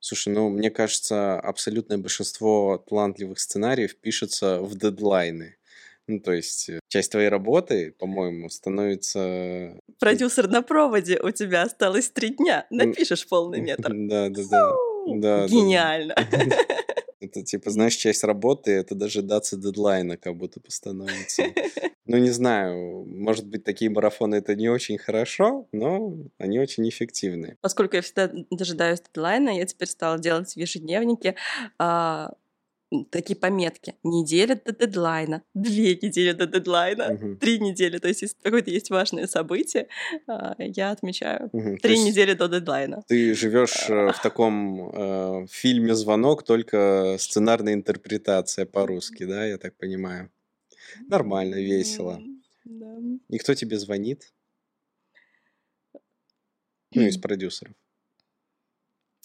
Слушай, ну, мне кажется, абсолютное большинство талантливых сценариев пишется в дедлайны. Ну, то есть э, часть твоей работы, по-моему, становится... Продюсер на проводе, у тебя осталось три дня, напишешь полный метр. Да, да. да Гениально. Это, типа, знаешь, часть работы — это дожидаться дедлайна как будто бы становится. Ну, не знаю, может быть, такие марафоны — это не очень хорошо, но они очень эффективны. Поскольку я всегда дожидаюсь дедлайна, я теперь стала делать в ежедневнике а, такие пометки. Неделя до дедлайна, две недели до дедлайна, угу. три недели. То есть, если какое-то есть важное событие, а, я отмечаю угу. три недели до дедлайна. Ты живешь э, в таком э, фильме «Звонок», только сценарная интерпретация по-русски, да, я так понимаю? Нормально, весело. Да. И кто тебе звонит? Ну, из продюсеров.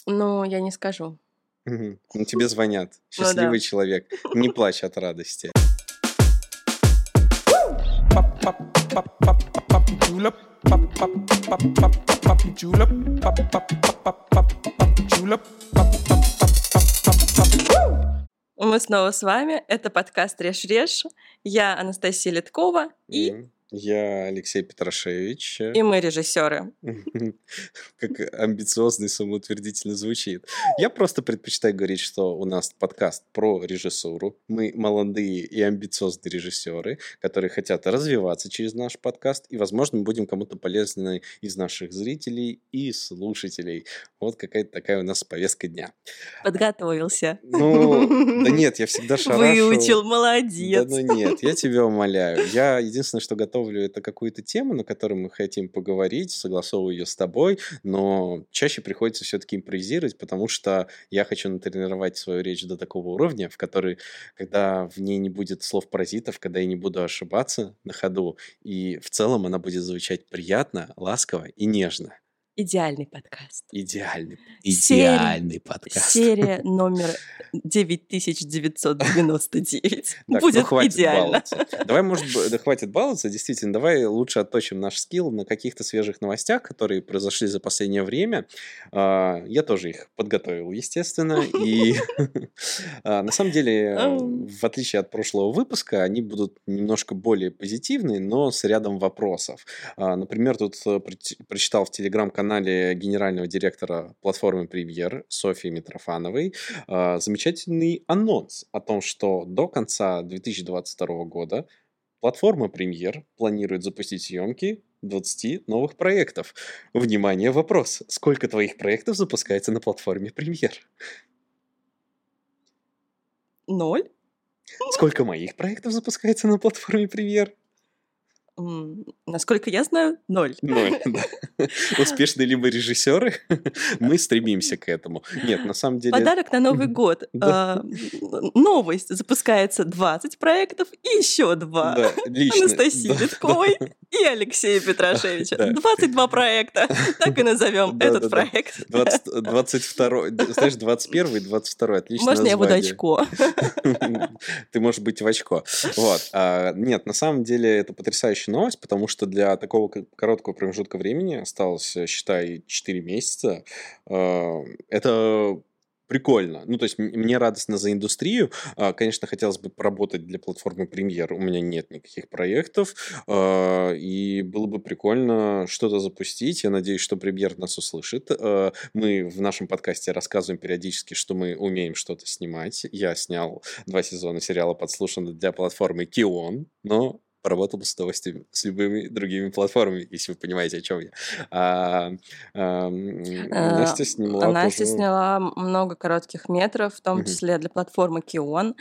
Ну, я не скажу. Мгм. Ну, тебе звонят. Ну Счастливый человек. Не плачь от радости. Мы снова с вами. Это подкаст «Режь-режь». Я Анастасия Литкова и Мгм. Я Алексей Петрашевич. И мы режиссеры. Как амбициозно и самоутвердительно звучит. Я просто предпочитаю говорить, что у нас подкаст про режиссуру. Мы молодые и амбициозные режиссеры, которые хотят развиваться через наш подкаст. И, возможно, мы будем кому-то полезны из наших зрителей и слушателей. Вот какая-то такая у нас повестка дня. Подготовился. Ну, да нет, я всегда шарашу. Выучил, молодец. Да ну нет, я тебя умоляю. Я единственное, что готов готовлю это какую-то тему, на которую мы хотим поговорить, согласовываю ее с тобой, но чаще приходится все-таки импровизировать, потому что я хочу натренировать свою речь до такого уровня, в который, когда в ней не будет слов-паразитов, когда я не буду ошибаться на ходу, и в целом она будет звучать приятно, ласково и нежно. Идеальный подкаст. Идеальный, идеальный серия, подкаст. Серия номер 9999. Так, Будет ну, идеально. Баловаться. Давай, может да хватит баловаться, действительно, давай лучше отточим наш скилл на каких-то свежих новостях, которые произошли за последнее время. А, я тоже их подготовил, естественно, и а, на самом деле, в отличие от прошлого выпуска, они будут немножко более позитивные, но с рядом вопросов. А, например, тут э, прочитал в телеграм-канале канале генерального директора платформы Премьер Софии Митрофановой э, замечательный анонс о том, что до конца 2022 года платформа Премьер планирует запустить съемки 20 новых проектов. Внимание, вопрос. Сколько твоих проектов запускается на платформе Премьер? Ноль. Сколько моих проектов запускается на платформе Премьер? Насколько я знаю, ноль. Ноль, да. Успешные либо режиссеры, мы стремимся к этому. Нет, на самом деле... Подарок на Новый год. Да. новость. Запускается 20 проектов и еще два. Да, лично. Анастасии да. Литковой и Алексея Петрашевича. Да. 22 проекта. Так и назовем да, этот да, проект. 20, 22, знаешь, 21 и 22. Отлично Можно название. я буду очко? Ты можешь быть в очко. Вот. А, нет, на самом деле это потрясающе новость, потому что для такого короткого промежутка времени осталось, э, считай, 4 месяца. Э, это прикольно. Ну, то есть мне радостно за индустрию. А, конечно, хотелось бы поработать для платформы Премьер. У меня нет никаких проектов. А, и было бы прикольно что-то запустить. Я надеюсь, что Премьер нас услышит. Мы в нашем подкасте рассказываем периодически, что мы умеем что-то снимать. Я снял два сезона сериала «Подслушано» для платформы Кион, но поработал бы с удовольствием с любыми другими платформами, если вы понимаете, о чем я. А, а, Настя сняла... Настя тоже... сняла много коротких метров, в том числе для платформы Кион.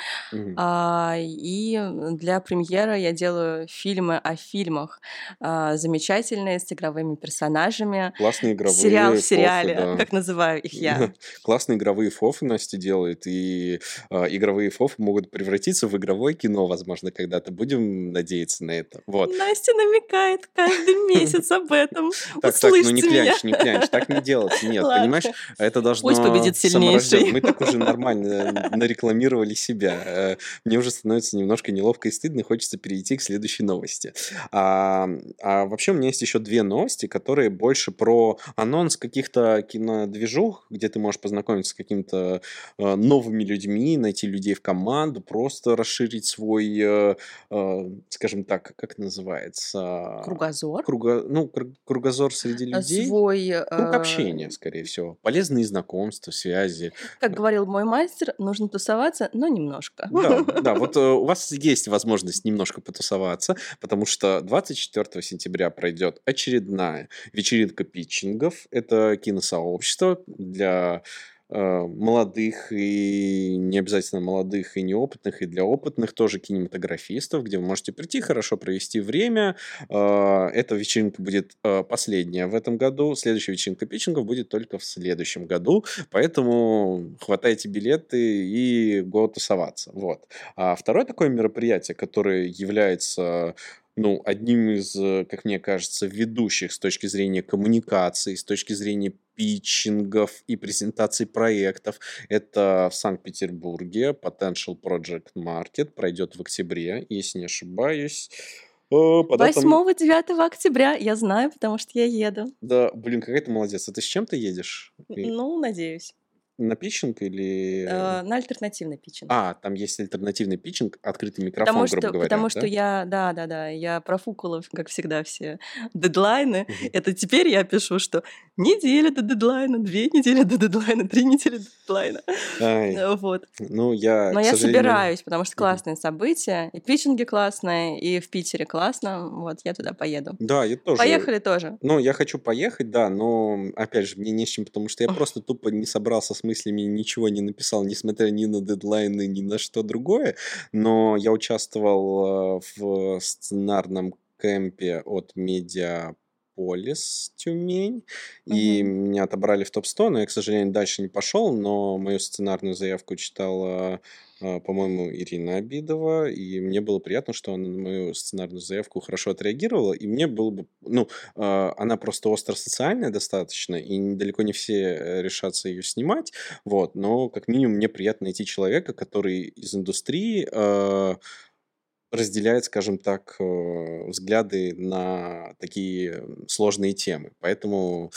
А, и для премьера я делаю фильмы о фильмах. А, замечательные, с игровыми персонажами. Классные игровые Сериал в сериале, фофы, да. как называю их я. Классные игровые фофы Настя делает, и а, игровые фофы могут превратиться в игровое кино, возможно, когда-то. Будем надеяться на это. Вот. Настя намекает каждый месяц об этом. Так, так, ну не клянчь, не клянчь, так не делать. Нет, понимаешь, это должно Пусть победит сильнейший. Мы так уже нормально нарекламировали себя. Э, мне уже становится немножко неловко и стыдно, хочется перейти к следующей новости. А, а вообще у меня есть еще две новости, которые больше про анонс каких-то кинодвижух, где ты можешь познакомиться с какими-то э, новыми людьми, найти людей в команду, просто расширить свой, э, э, скажем так, как называется? Кругозор? Круго, ну, кругозор среди а людей. Свой... Круг общения, скорее всего. Полезные знакомства, связи. Как говорил мой мастер, нужно тусоваться, но немножко. Да, да, вот у вас есть возможность немножко потусоваться, потому что 24 сентября пройдет очередная вечеринка питчингов. Это киносообщество для э, молодых и не обязательно молодых и неопытных, и для опытных тоже кинематографистов, где вы можете прийти, хорошо провести время. Э, эта вечеринка будет э, последняя в этом году. Следующая вечеринка питчингов будет только в следующем году, поэтому хватайте билеты и го тусоваться. Вот. А второе такое мероприятие, которое является ну, одним из, э, как мне кажется, ведущих с точки зрения коммуникации, с точки зрения питчингов и презентаций проектов. Это в Санкт-Петербурге Potential Project Market пройдет в октябре, если не ошибаюсь. 8-9 октября, я знаю, потому что я еду. Да, блин, какая ты молодец. А ты с чем ты едешь? Ну, надеюсь. На питчинг или... Э, на альтернативный питчинг. А, там есть альтернативный питчинг, открытый микрофон, потому грубо что, говоря. Потому да? что я, да, да, да, я профукала, как всегда, все дедлайны. Это теперь я пишу, что неделя до дедлайна, две недели до дедлайна, три недели до дедлайна. Ай. Э, вот. Ну, я, Но я сожалению... собираюсь, потому что классные события, и питчинги классные, и в Питере классно. Вот, я туда поеду. Да, я тоже. Поехали тоже. Ну, я хочу поехать, да, но, опять же, мне не с чем, потому что я просто тупо не собрался с мыслями ничего ничего не написал, несмотря ни на дедлайны, ни на что другое. Но я участвовал э, в сценарном кемпе от медиа Полис Тюмень, и угу. меня отобрали в топ-100, но я, к сожалению, дальше не пошел, но мою сценарную заявку читала а, по-моему, Ирина Обидова, и мне было приятно, что она на мою сценарную заявку хорошо отреагировала, и мне было бы, ну, а, она просто остро-социальная достаточно, и далеко не все решатся ее снимать, вот, но как минимум мне приятно найти человека, который из индустрии а, разделяет, скажем так, э, взгляды на такие сложные темы. Поэтому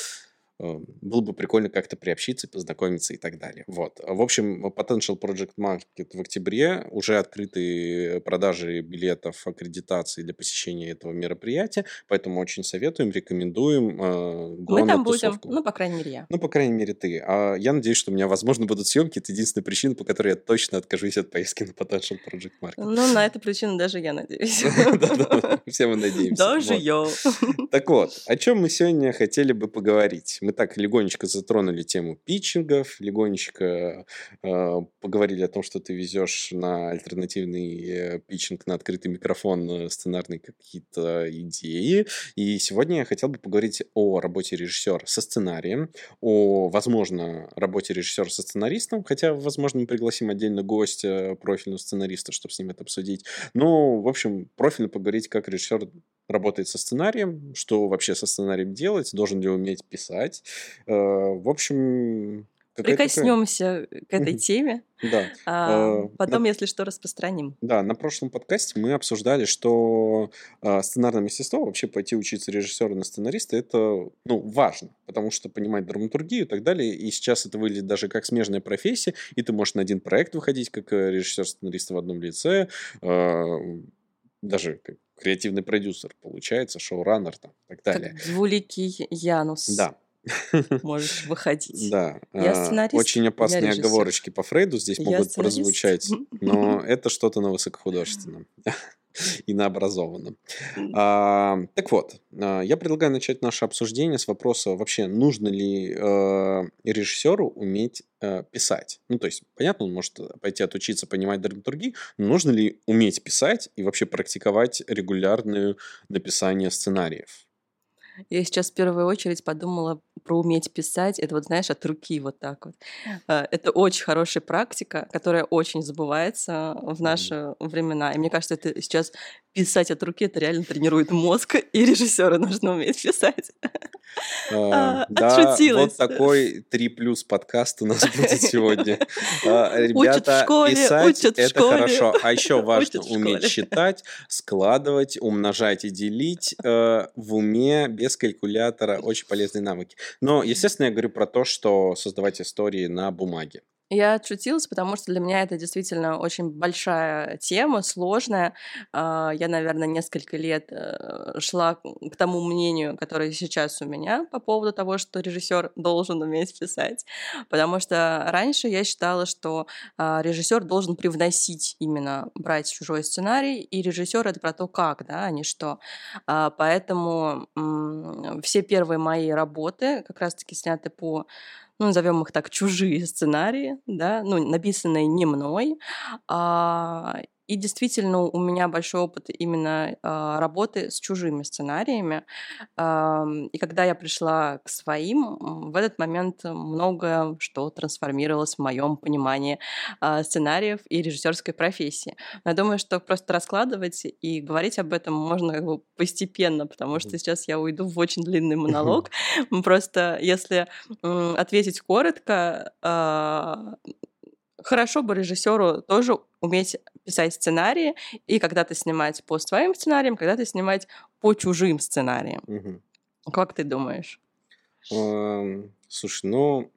было бы прикольно как-то приобщиться, познакомиться и так далее. Вот. В общем, Potential Project Market в октябре уже открыты продажи билетов, аккредитации для посещения этого мероприятия, поэтому очень советуем, рекомендуем. Э, Мы там будем, ну, по крайней мере, я. Ну, по крайней мере, ты. А я надеюсь, что у меня, возможно, будут съемки. Это единственная причина, по которой я точно откажусь от поездки на Potential Project Market. Ну, на эту причину даже я надеюсь. Да-да, все мы надеемся. Даже я. Так вот, о чем мы сегодня хотели бы поговорить? Мы так легонечко затронули тему питчингов, легонечко э, поговорили о том, что ты везешь на альтернативный э, питчинг, на открытый микрофон э, сценарные какие-то идеи. И сегодня я хотел бы поговорить о работе режиссера со сценарием, о, возможно, работе режиссера со сценаристом, хотя, возможно, мы пригласим отдельно гостя, профильного сценариста, чтобы с ним это обсудить. Ну, в общем, профильно поговорить, как режиссер работает со сценарием, что вообще со сценарием делать, должен ли уметь писать. Э, в общем, Прикоснемся к этой теме. Да. А, э, потом, если что, распространим. Да, на прошлом подкасте мы обсуждали, что э, сценарное мастерство, вообще пойти учиться режиссера на сценариста, это ну, важно, потому что понимать драматургию и так далее. И сейчас это выглядит даже как смежная профессия, и ты можешь на один проект выходить как режиссер-сценарист в одном лице, даже креативный продюсер, получается, шоураннер там и так далее. Как двуликий Янус. Да. Можешь выходить. Да. Я а, сценарист, Очень опасные оговорочки по Фрейду здесь могут прозвучать, но это что-то на высокохудожественном и на образованном. А, так вот, а, я предлагаю начать наше обсуждение с вопроса вообще, нужно ли э, режиссеру уметь э, писать. Ну, то есть, понятно, он может пойти отучиться понимать драматургию, но нужно ли уметь писать и вообще практиковать регулярное написание сценариев? Я сейчас в первую очередь подумала про уметь писать. Это вот, знаешь, от руки вот так вот. Э, это очень хорошая практика, которая очень забывается в наши времена. И мне кажется, это сейчас писать от руки это реально тренирует мозг, и режиссера нужно уметь писать. А, а, да, вот такой 3 плюс подкаст у нас будет сегодня. А, ребята, писать это хорошо. А еще важно уметь считать, складывать, умножать и делить э, в уме без калькулятора. Очень полезные навыки. Но, естественно, я говорю про то, что создавать истории на бумаге. Я отшутилась, потому что для меня это действительно очень большая тема, сложная. А, я, наверное, несколько лет э, шла к тому мнению, которое сейчас у меня по поводу того, что режиссер должен уметь писать. Потому что раньше я считала, что а, режиссер должен привносить именно брать чужой сценарий, и режиссер это про то, как, да, а не что. А, поэтому все первые мои работы как раз-таки сняты по ну, назовем их так, чужие сценарии, да, ну, написанные не мной, а, и действительно, у меня большой опыт именно э, работы с чужими сценариями. Э, и когда я пришла к своим, в этот момент многое что трансформировалось в моем понимании э, сценариев и режиссерской профессии. Но я думаю, что просто раскладывать и говорить об этом можно как бы постепенно, потому что сейчас я уйду в очень длинный монолог. Просто если ответить коротко, хорошо бы режиссеру тоже уметь писать сценарии и когда-то снимать по своим сценариям, когда-то снимать по чужим сценариям. Угу. Как ты думаешь? Слушай, ну,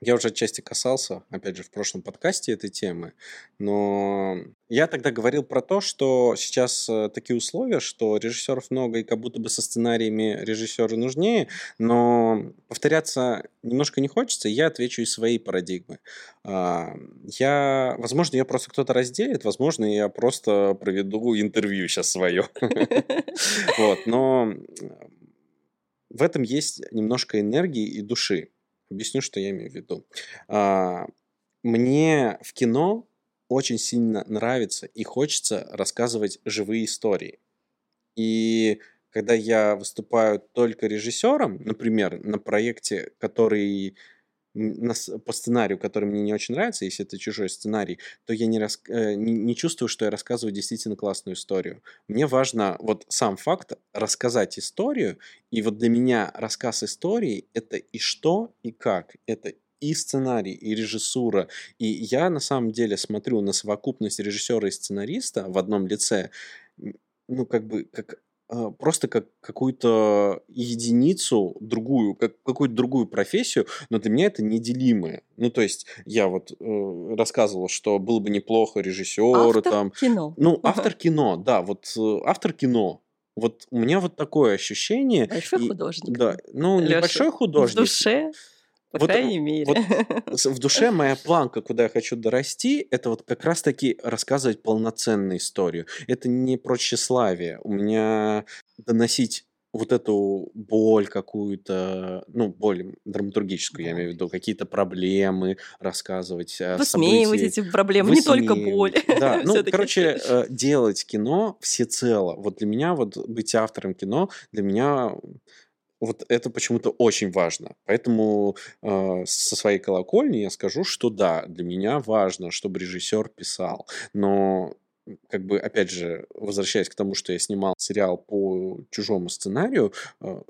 я уже отчасти касался, опять же, в прошлом подкасте этой темы, но я тогда говорил про то, что сейчас э, такие условия, что режиссеров много и как будто бы со сценариями режиссеры нужнее, но повторяться немножко не хочется, я отвечу из своей парадигмы. А, я, возможно, я просто кто-то разделит, возможно, я просто проведу интервью сейчас свое. Вот, но в этом есть немножко энергии и души. Объясню, что я имею в виду. А, мне в кино очень сильно нравится и хочется рассказывать живые истории. И когда я выступаю только режиссером, например, на проекте, который по сценарию, который мне не очень нравится, если это чужой сценарий, то я не, рас... Э, не, не чувствую, что я рассказываю действительно классную историю. Мне важно вот сам факт рассказать историю, и вот для меня рассказ истории — это и что, и как. Это и сценарий, и режиссура. И я на самом деле смотрю на совокупность режиссера и сценариста в одном лице, ну, как бы, как просто как какую-то единицу, другую, как какую-то другую профессию, но для меня это неделимое. Ну, то есть я вот э, рассказывал, что было бы неплохо режиссеру автор там. кино. Ну, автор кино, да, вот э, автор кино. Вот у меня вот такое ощущение. Большой и, художник. Да, ну, Лёша, небольшой художник. В душе по вот, крайней мере. Вот в душе моя планка, куда я хочу дорасти, это вот как раз-таки рассказывать полноценную историю. Это не про тщеславие. У меня доносить вот эту боль какую-то, ну, боль драматургическую, я имею в виду, какие-то проблемы рассказывать. Высмеивать эти проблемы, не только боль. Да, ну, короче, э, делать кино всецело. Вот для меня, вот быть автором кино, для меня вот это почему-то очень важно. Поэтому э, со своей колокольни я скажу, что да, для меня важно, чтобы режиссер писал. Но как бы, опять же, возвращаясь к тому, что я снимал сериал по чужому сценарию, э,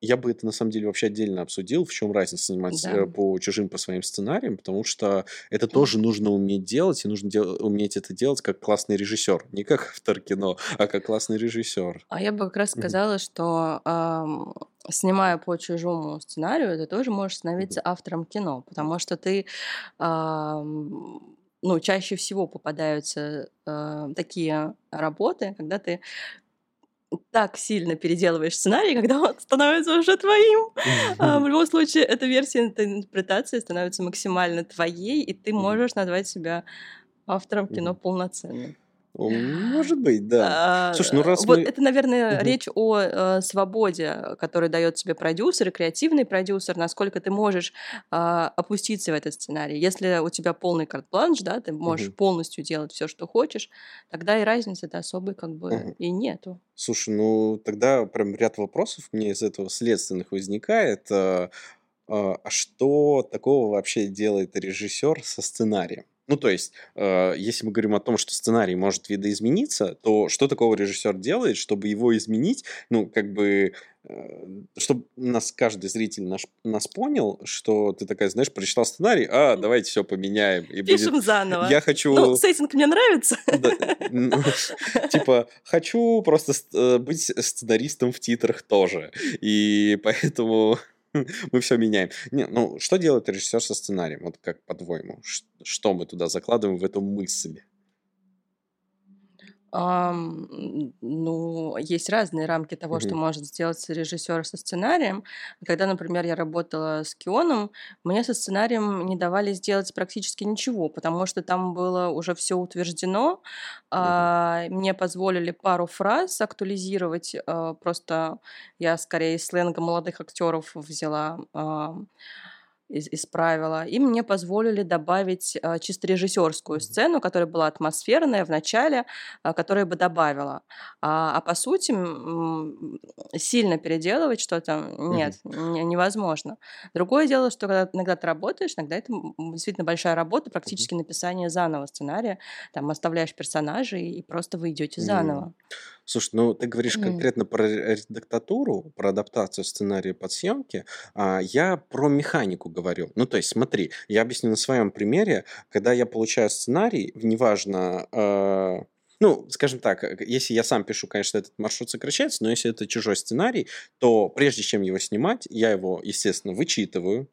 я бы это на самом деле вообще отдельно обсудил, в чем разница снимать да. Э, по чужим, по своим сценариям, потому что это тоже нужно уметь делать, и нужно дел- уметь это делать как классный режиссер. Не как автор кино, а как классный режиссер. А я бы как раз сказала, что эм, снимая по чужому сценарию, ты тоже можешь становиться автором кино, потому что ты эм, ну, чаще всего попадаются э, такие работы, когда ты так сильно переделываешь сценарий, когда он становится уже твоим. А, в любом случае, эта версия интерпретации становится максимально твоей, и ты можешь назвать себя автором кино полноценным. Может быть, да. А, Слушай, ну раз вот мы... это, наверное, угу. речь о э, свободе, которую дает тебе продюсер, креативный продюсер, насколько ты можешь э, опуститься в этот сценарий. Если у тебя полный карт-бланш, да, ты можешь угу. полностью делать все, что хочешь, тогда и разницы-то особой как бы угу. и нету. Слушай, ну тогда прям ряд вопросов мне из этого следственных возникает. А, а что такого вообще делает режиссер со сценарием? Ну, то есть, э, если мы говорим о том, что сценарий может видоизмениться, то что такого режиссер делает, чтобы его изменить? Ну, как бы, э, чтобы нас каждый зритель наш, нас понял, что ты такая, знаешь, прочитал сценарий, а, давайте все поменяем. И Пишем будет... заново. Я хочу... Ну, сеттинг мне нравится. Ну, типа, хочу просто э, быть сценаристом в титрах тоже. И поэтому... мы все меняем. Не, ну, что делает режиссер со сценарием? Вот как по-твоему? Что мы туда закладываем в эту мысль? Ам, ну, есть разные рамки того, что может сделать режиссер со сценарием. Когда, например, я работала с Кионом, мне со сценарием не давали сделать практически ничего, потому что там было уже все утверждено. А, мне позволили пару фраз актуализировать. а, Просто я скорее из сленга молодых актеров взяла. а, исправила. И мне позволили добавить а, чисто режиссерскую сцену, которая была атмосферная в начале, а, которая бы добавила. А, а по сути сильно переделывать что-то нет, не, невозможно. Другое дело, что когда иногда ты работаешь, иногда это действительно большая работа, практически написание заново сценария. Там оставляешь персонажей и просто вы идете заново. Слушай, ну ты говоришь mm. конкретно про редактатуру, про адаптацию сценария под съемки, а я про механику говорю. Ну, то есть, смотри, я объясню на своем примере, когда я получаю сценарий, неважно, э, ну, скажем так, если я сам пишу, конечно, этот маршрут сокращается, но если это чужой сценарий, то прежде чем его снимать, я его, естественно, вычитываю,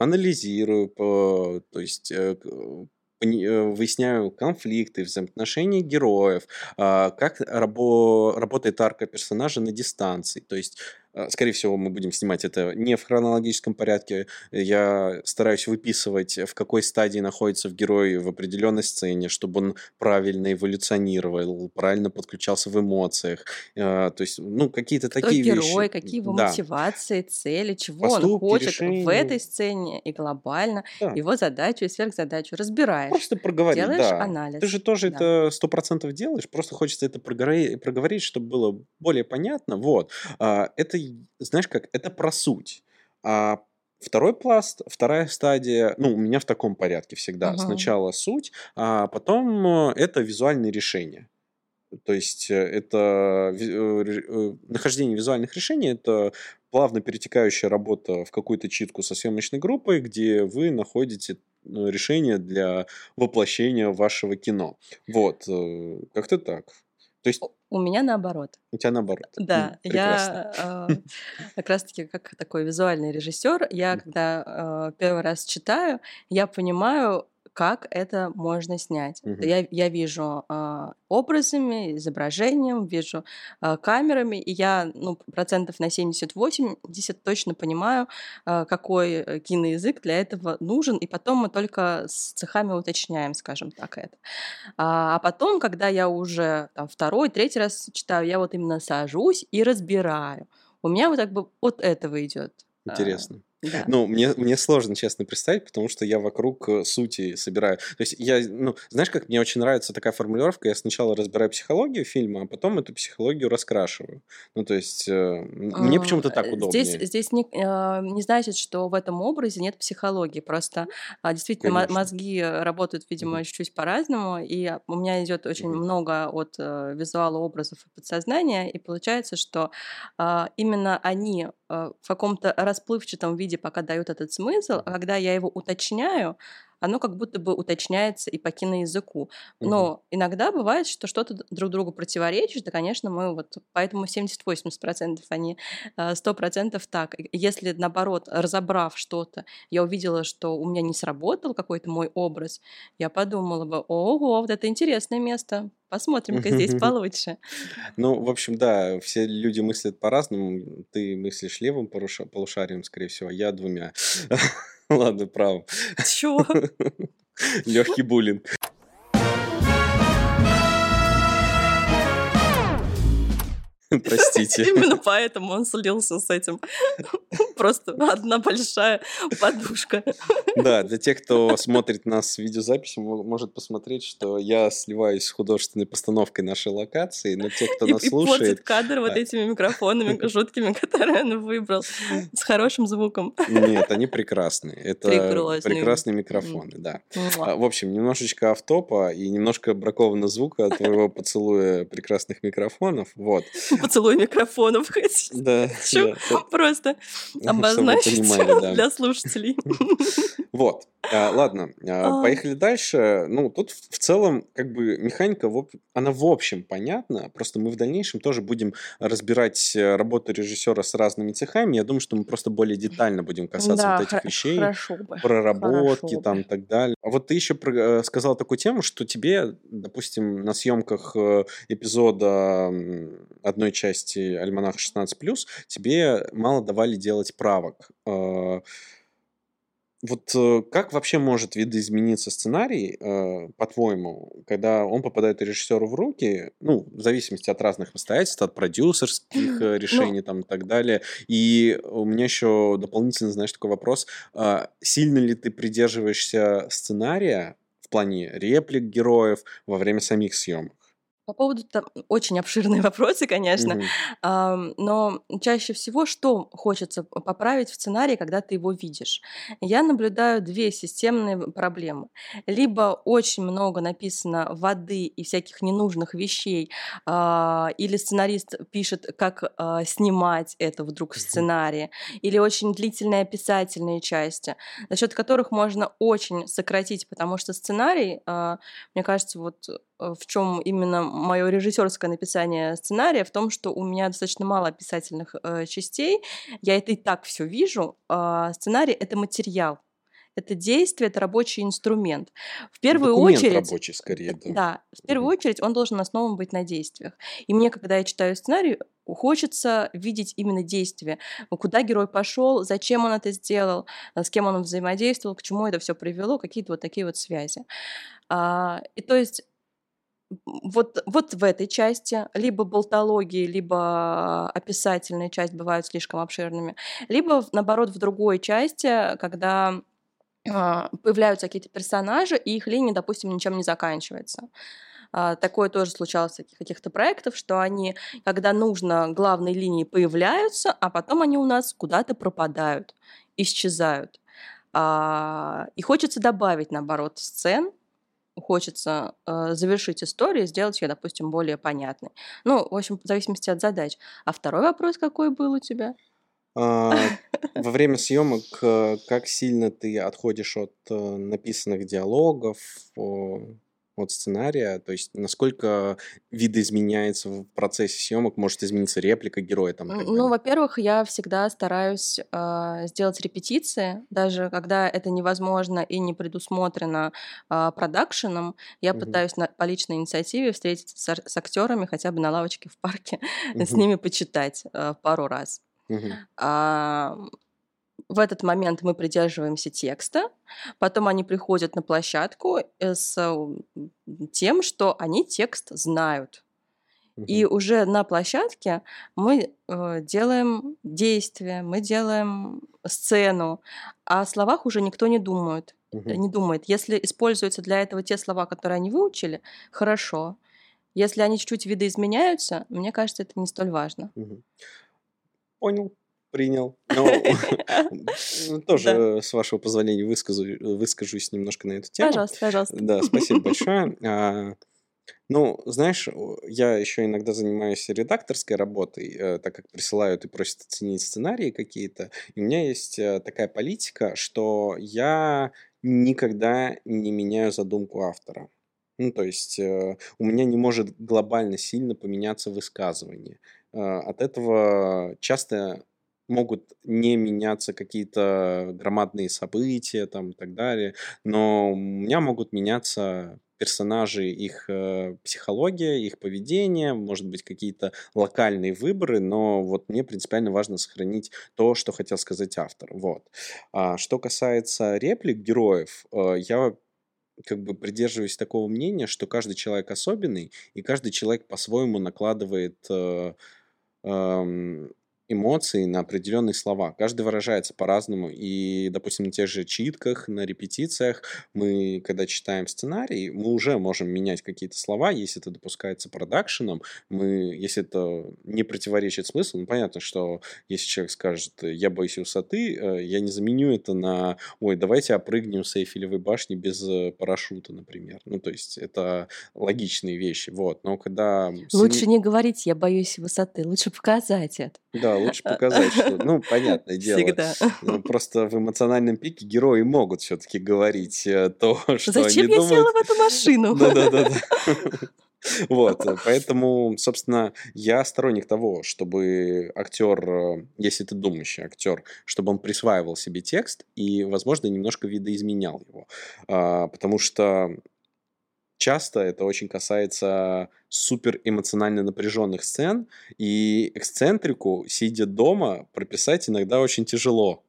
анализирую, по, то есть э, Э, выясняю конфликты, взаимоотношения героев, а, как рабо работает арка персонажа на дистанции. То есть скорее всего, мы будем снимать это не в хронологическом порядке. Я стараюсь выписывать, в какой стадии находится в герой в определенной сцене, чтобы он правильно эволюционировал, правильно подключался в эмоциях. А, то есть, ну, какие-то Кто такие герой, вещи. какие его да. мотивации, цели, чего Поступки, он хочет решения. в этой сцене и глобально, да. его задачу и сверхзадачу разбираешь. Просто проговорить, Делаешь да. анализ. Ты же тоже да. это сто процентов делаешь, просто хочется это проговорить, проговорить, чтобы было более понятно. Вот. А, это знаешь как, это про суть. А Второй пласт, вторая стадия, ну, у меня в таком порядке всегда. Ага. Сначала суть, а потом э, это визуальные решения. То есть э, это э, нахождение визуальных решений, это плавно перетекающая работа в какую-то читку со съемочной группой, где вы находите решение для воплощения вашего кино. Вот, как-то так. То есть у меня наоборот. У тебя наоборот. Да, М, я э, как раз-таки как такой визуальный режиссер, я когда э, первый раз читаю, я понимаю, как это можно снять. Угу. Я, я вижу э, образами, изображением, вижу э, камерами, и я ну, процентов на 70-80 точно понимаю, э, какой киноязык для этого нужен, и потом мы только с цехами уточняем, скажем так, это. А, а потом, когда я уже там, второй, третий раз читаю, я вот именно сажусь и разбираю. У меня вот как бы от этого идет. Интересно. Да. Ну, мне, мне сложно, честно, представить, потому что я вокруг э, сути собираю. То есть я, ну, знаешь, как мне очень нравится такая формулировка, я сначала разбираю психологию фильма, а потом эту психологию раскрашиваю. Ну, то есть э, мне почему-то так удобнее. Здесь, здесь не, э, не значит, что в этом образе нет психологии, просто э, действительно Конечно. мозги работают, видимо, mm-hmm. чуть-чуть по-разному, и у меня идет очень mm-hmm. много от э, визуала, образов и подсознания, и получается, что э, именно они э, в каком-то расплывчатом виде виде пока дают этот смысл, а когда я его уточняю, оно как будто бы уточняется и по киноязыку. Но угу. иногда бывает, что что-то друг другу противоречит, да, конечно, мы вот поэтому 70-80%, а не 100% так. Если, наоборот, разобрав что-то, я увидела, что у меня не сработал какой-то мой образ, я подумала бы, ого, вот это интересное место, посмотрим-ка здесь получше. Ну, в общем, да, все люди мыслят по-разному. Ты мыслишь левым полушарием, скорее всего, а я двумя. Ладно, право. Чё? Легкий буллинг. Простите. Именно поэтому он слился с этим. Просто одна большая подушка. Да, для тех, кто смотрит нас с видеозаписи, может посмотреть, что я сливаюсь с художественной постановкой нашей локации, но те, кто нас слушает... И портит кадр вот этими микрофонами жуткими, которые он выбрал, с хорошим звуком. Нет, они прекрасные. Это прекрасные, прекрасные микрофоны, да. А, в общем, немножечко автопа и немножко бракованного звука от твоего поцелуя прекрасных микрофонов. Вот. Поцелуй микрофонов. Да. Просто обозначить для слушателей. Вот. А, ладно, а, а. поехали дальше. Ну, тут в целом, как бы, механика, она в общем понятна. Просто мы в дальнейшем тоже будем разбирать э, работу режиссера с разными цехами. Я думаю, что мы просто более детально будем касаться да, вот этих вещей. Бы. Проработки там и так далее. А вот ты еще э, сказал такую тему, что тебе, допустим, на съемках э, эпизода одной части Альманаха 16+, тебе мало давали делать правок вот э, как вообще может видоизмениться сценарий, э, по-твоему, когда он попадает режиссеру в руки, ну, в зависимости от разных обстоятельств, от продюсерских э, ну решений ну, там и так далее. И у меня еще дополнительно, знаешь, такой вопрос. Э, сильно ли ты придерживаешься сценария в плане реплик героев во время самих съемок? По поводу там очень обширные вопросы, конечно, Мгм. но чаще всего что хочется поправить в сценарии, когда ты его видишь? Я наблюдаю две системные проблемы. Либо очень много написано воды и всяких ненужных вещей, а, или сценарист пишет, как а, снимать это вдруг в сценарии, или очень длительные описательные части, за счет которых можно очень сократить, потому что сценарий, а, мне кажется, вот в чем именно мое режиссерское написание сценария, в том, что у меня достаточно мало описательных э, частей, я это и так все вижу. Э, сценарий это материал. Это действие, это рабочий инструмент. В первую Документ очередь, рабочий скорее, да. Да, в первую очередь он должен основан быть на действиях. И мне, когда я читаю сценарий, хочется видеть именно действие. Куда герой пошел, зачем он это сделал, с кем он взаимодействовал, к чему это все привело, какие-то вот такие вот связи. А, и то есть вот, вот в этой части либо болтологии, либо описательная часть бывают слишком обширными, либо, наоборот, в другой части, когда а, появляются какие-то персонажи, и их линия, допустим, ничем не заканчивается. А, такое тоже случалось в каких-то проектов, что они, когда нужно, главные линии появляются, а потом они у нас куда-то пропадают, исчезают. А, и хочется добавить, наоборот, сцен, хочется э, завершить историю, сделать ее, допустим, более понятной. Ну, в общем, в зависимости от задач. А второй вопрос какой был у тебя? А, во время съемок э, как сильно ты отходишь от э, написанных диалогов, от сценария, то есть насколько видоизменяется в процессе съемок, может измениться реплика героя там. Ну, во-первых, я всегда стараюсь э, сделать репетиции, даже когда это невозможно и не предусмотрено э, продакшеном, я угу. пытаюсь на, по личной инициативе встретиться с, с актерами хотя бы на лавочке в парке, угу. с ними почитать э, пару раз. Угу. А, в этот момент мы придерживаемся текста, потом они приходят на площадку э, с тем, что они текст знают. Угу. И уже на площадке мы э, делаем действие, мы делаем сцену, а о словах уже никто не думает. Угу. Не думает. Если используются для этого те слова, которые они выучили, хорошо. Если они чуть-чуть видоизменяются, мне кажется, это не столь важно. Угу. Понял принял. Но тоже, с вашего позволения, выскажусь немножко на эту тему. Пожалуйста, пожалуйста. Да, спасибо большое. А, ну, знаешь, я еще иногда занимаюсь редакторской работой, э, так как присылают и просят оценить сценарии какие-то. И у меня есть э, такая политика, что я никогда не меняю задумку автора. Ну, то есть э, у меня не может глобально сильно поменяться высказывание. От этого часто могут не меняться какие-то громадные события там и так далее, но у меня могут меняться персонажи, их э, психология, их поведение, может быть, какие-то локальные выборы, но вот мне принципиально важно сохранить то, что хотел сказать автор. Вот. А что касается реплик героев, э, я как бы придерживаюсь такого мнения, что каждый человек особенный, и каждый человек по-своему накладывает э, эм, эмоции на определенные слова. Каждый выражается по-разному. И, допустим, на тех же читках, на репетициях мы, когда читаем сценарий, мы уже можем менять какие-то слова, если это допускается продакшеном. Мы, если это не противоречит смыслу, ну, понятно, что если человек скажет «я боюсь высоты», э, я не заменю это на «ой, давайте опрыгнем с Эйфелевой башни без э, парашюта», например. Ну, то есть это логичные вещи. Вот. Но когда... Лучше не говорить «я боюсь высоты», лучше показать это. Да, лучше показать, что, ну, понятное дело. Всегда. Ну, просто в эмоциональном пике герои могут все-таки говорить э, то, что Зачем они я села в эту машину? Да-да-да. Вот, поэтому, собственно, я сторонник того, чтобы актер, э, если ты думающий актер, чтобы он присваивал себе текст и, возможно, немножко видоизменял его. А, потому что часто это очень касается супер эмоционально напряженных сцен, и эксцентрику, сидя дома, прописать иногда очень тяжело.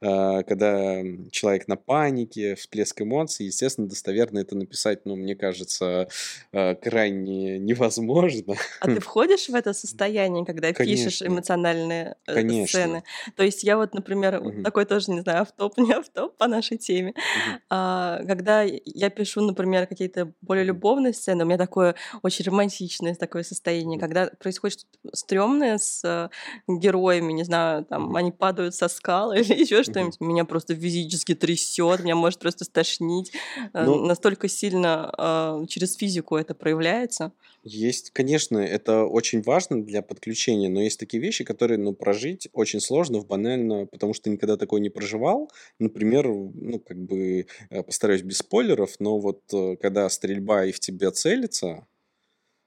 А, когда человек на панике, всплеск эмоций, естественно, достоверно это написать, ну, мне кажется, а, крайне невозможно. А ты входишь в это состояние, когда Конечно. пишешь эмоциональные э, Конечно. сцены? То есть я вот, например, угу. такой тоже, не знаю, автоп, не автоп по нашей теме. Угу. А, когда я пишу, например, какие-то более любовные сцены, у меня такое очень романтичное такое состояние, когда происходит что-то стрёмное с э, героями, не знаю, там, угу. они падают со скал или еще что-нибудь, меня просто физически трясет, меня может просто стошнить. Э, ну, Настолько сильно э, через физику это проявляется. Есть, конечно, это очень важно для подключения, но есть такие вещи, которые, ну, прожить очень сложно, в банально, потому что никогда такое не проживал. Например, ну, как бы, э, постараюсь без спойлеров, но вот э, когда стрельба и в тебя целится,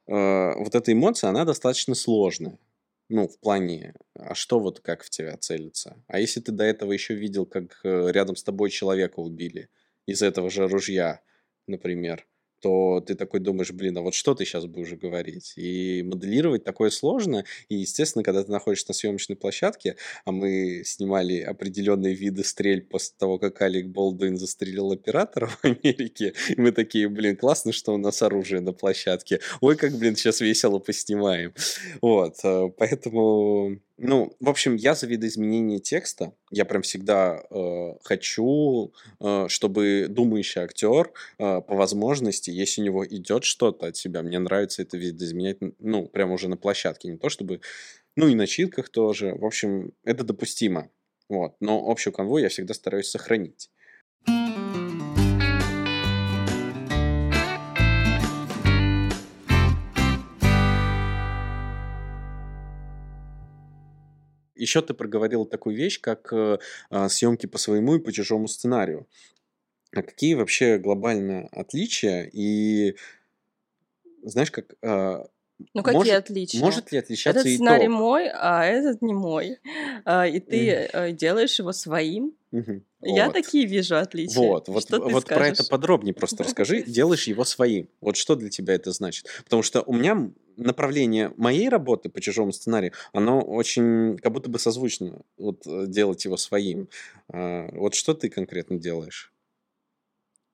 вот эта эмоция, она достаточно сложная. Ну, в плане, а что вот как в тебя целится? А если ты до этого еще видел, как э, рядом с тобой человека убили из этого же ружья, например, то ты такой думаешь, блин, а вот что ты сейчас будешь говорить? И моделировать такое сложно. И, естественно, когда ты находишься на съемочной площадке, а мы снимали определенные виды стрель после того, как Алик Болдуин застрелил оператора в Америке, и мы такие, блин, классно, что у нас оружие на площадке. Ой, как, блин, сейчас весело поснимаем. Вот, э, поэтому ну, в общем, я за видоизменение текста. Я прям всегда э, хочу, э, чтобы думающий актер э, по возможности, если у него идет что-то от себя, мне нравится это видоизменять, ну, прям уже на площадке, не то чтобы, ну, и на читках тоже. В общем, это допустимо. Вот. Но общую конвой я всегда стараюсь сохранить. Еще ты проговорил такую вещь, как э, а, съемки по своему и по чужому сценарию. А какие вообще глобальные отличия и знаешь, как а, ну, какие может, отличия? Может ли отличаться Этот сценарий итог? мой, а этот не мой. А, и ты mm. делаешь его своим. Mm-hmm. Я вот. такие вижу отличия. Вот, вот, что вот про это подробнее просто расскажи. Делаешь его своим. Вот что для тебя это значит? Потому что у меня направление моей работы по чужому сценарию, оно очень как будто бы созвучно вот, э, делать его своим. А, вот что ты конкретно делаешь?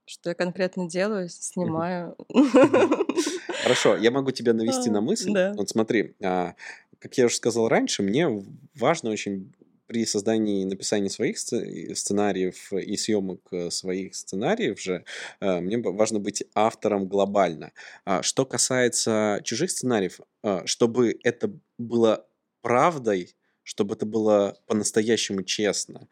Что я конкретно делаю? Снимаю. Хорошо, я могу тебя навести на мысль. Вот смотри, а, как я уже сказал раньше, мне важно очень при создании и написании своих сценариев и съемок э, своих сценариев же, э, мне важно быть автором глобально. А что касается чужих сценариев, чтобы это было правдой, чтобы это было по-настоящему честно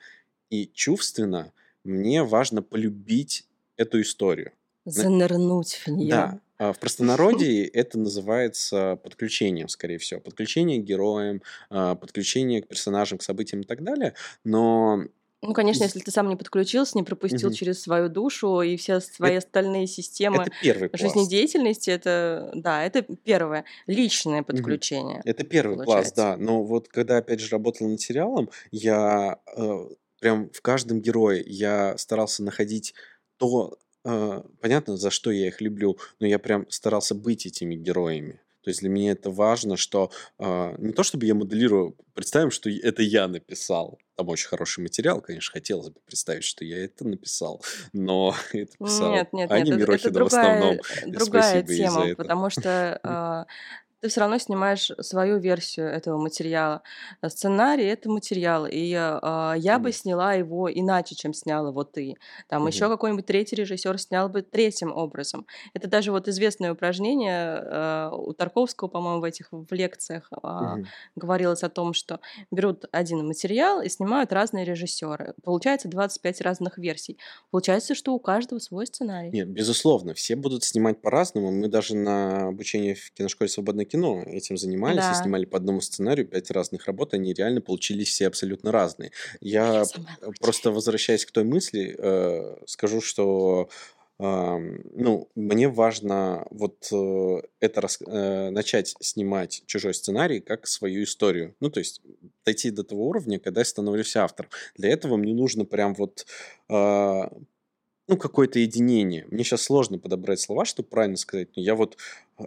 и чувственно, мне важно полюбить эту историю. Занырнуть в нее. Да, а, в простонародье это называется подключением, скорее всего. Подключение к героям, а, подключение к персонажам, к событиям и так далее. Но ну, конечно, если ты сам не подключился, не пропустил угу. через свою душу и все свои это, остальные системы это первый жизнедеятельности, это да, это первое личное подключение. Угу. Это первый получается. класс, да. Но вот когда опять же работал над сериалом, я э, прям в каждом герое я старался находить то а, понятно, за что я их люблю, но я прям старался быть этими героями. То есть для меня это важно, что э, не то чтобы я моделирую, представим, что это я написал. Там очень хороший материал, конечно, хотелось бы представить, что я это написал, но это писал нет, нет, Аня нет, Мирохина это другая, в основном. Другая тема, потому что э, ты все равно снимаешь свою версию этого материала. Сценарий это материал, и э, я бы сняла его иначе, чем снял его ты. Там Мгм. еще какой-нибудь третий режиссер снял бы третьим образом. Это даже вот известное упражнение э, у Тарковского, по-моему, в этих в лекциях а, Мгм. говорилось о том, что берут один материал и снимают разные режиссеры. Получается 25 разных версий. Получается, что у каждого свой сценарий. Нет, безусловно, все будут снимать по-разному. Мы даже на обучении в киношколе «Свободное кино» этим занимались и Да. снимали по одному сценарию пять разных работ, они реально получились все абсолютно разные. Я Я э, просто возвращаясь к той мысли, э, скажу, что ну, мне важно вот э, это рас- э, начать снимать чужой сценарий как свою историю. Ну, то есть дойти до того уровня, когда я становлюсь автором. Для этого мне нужно прям вот а, ну, какое-то единение. Мне сейчас сложно подобрать слова, чтобы правильно сказать, но я вот,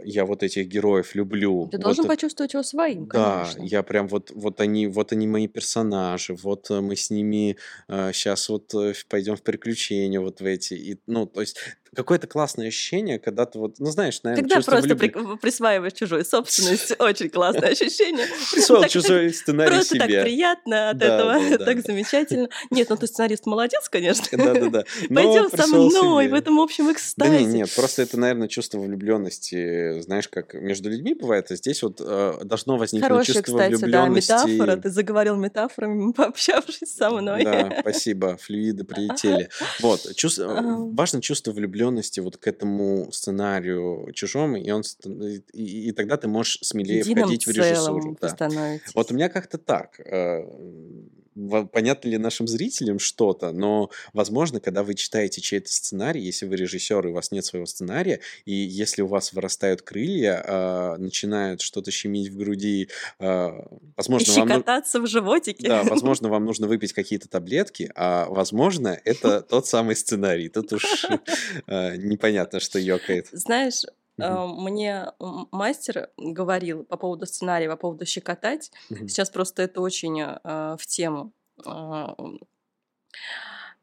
я вот этих героев люблю. Ты Вот должен э- почувствовать его своим, да, конечно. я прям вот, вот они, вот они мои персонажи, вот э, мы с ними сейчас вот э, пойдем в приключения вот в эти, и, ну, то есть какое-то классное ощущение, когда ты вот, ну, знаешь, наверное, Когда просто влюбли- при- присваиваешь чужую собственность, очень классное ощущение. Присвоил чужой сценарий Просто так приятно от Да, этого, да, да. так замечательно. Нет, ну ты сценарист молодец, конечно. Да-да-да. Пойдем со мной в этом общем Да экстазе. не, нет, просто это, наверное, чувство влюбленности, знаешь, как между людьми бывает, а здесь вот э, должно возникнуть Хорошая, чувство кстати, да, влюбленности. метафора. Ты заговорил метафорами, пообщавшись со мной. Да, спасибо, флюиды прилетели. Вот, чувство, Ага. важно чувство влюбленности вот к этому сценарию чужому, и, он, и, и тогда ты можешь смелее Единым входить в режиссуру. да. становитесь. Вот у меня как-то так. э, Понятно ли нашим зрителям что-то, но, возможно, когда вы читаете чей-то сценарий, если вы режиссер, и у вас нет своего сценария, и если у вас вырастают крылья, а, начинают что-то щемить в груди, а, И возможно, вам... ну- щекотаться в животике. Да, возможно, вам нужно выпить какие-то таблетки, а возможно, это тот самый сценарий. Тут уж э, непонятно, что ёкает. Знаешь, Э, мне мастер говорил по поводу сценария, по поводу щекотать. Мгм. Сейчас просто это очень э, в тему. Э,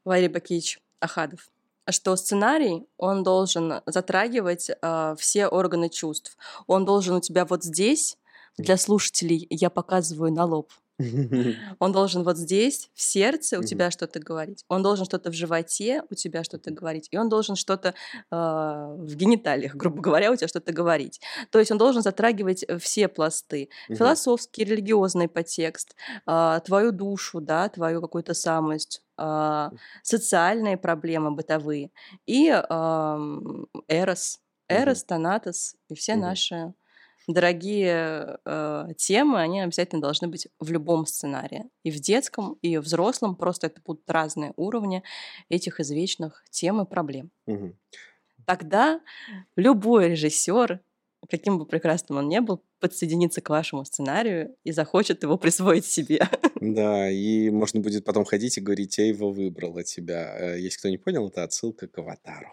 Валерий Бакич Ахадов что сценарий, он должен затрагивать э, все органы чувств. Он должен у тебя вот здесь, для слушателей я показываю на лоб, он должен вот здесь, в сердце у тебя что-то говорить. Он должен что-то в животе у тебя что-то говорить. И он должен что-то э, в гениталиях, грубо говоря, у тебя что-то говорить. То есть он должен затрагивать э, все пласты. Философский, религиозный подтекст, а, твою душу, да, твою какую-то самость, а, социальные проблемы бытовые и ам, эрос, эрос, танатос и все наши дорогие э, темы, они обязательно должны быть в любом сценарии. И в детском, и в взрослом. Просто это будут разные уровни этих извечных тем и проблем. Мгм. Тогда любой режиссер, каким бы прекрасным он ни был, подсоединится к вашему сценарию и захочет его присвоить себе. Да, и можно будет потом ходить и говорить, я его выбрал от тебя. Э, Если кто не понял, это отсылка к аватару.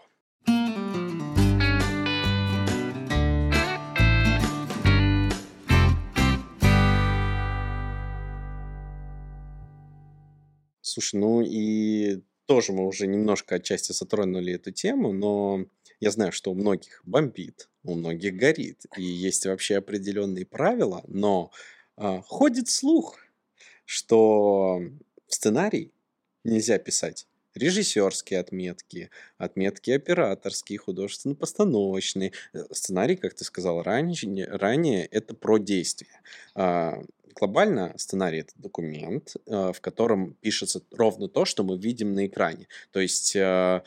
Слушай, ну и тоже мы уже немножко отчасти затронули эту тему, но я знаю, что у многих бомбит, у многих горит, и есть вообще определенные правила, но а, ходит слух, что сценарий нельзя писать режиссерские отметки, отметки операторские, художественно-постановочные. Э, Сценарий, как ты сказал ранее, ранее это про действие. А, Глобально сценарий это документ, э, в котором пишется ровно то, что мы видим на экране. То есть э,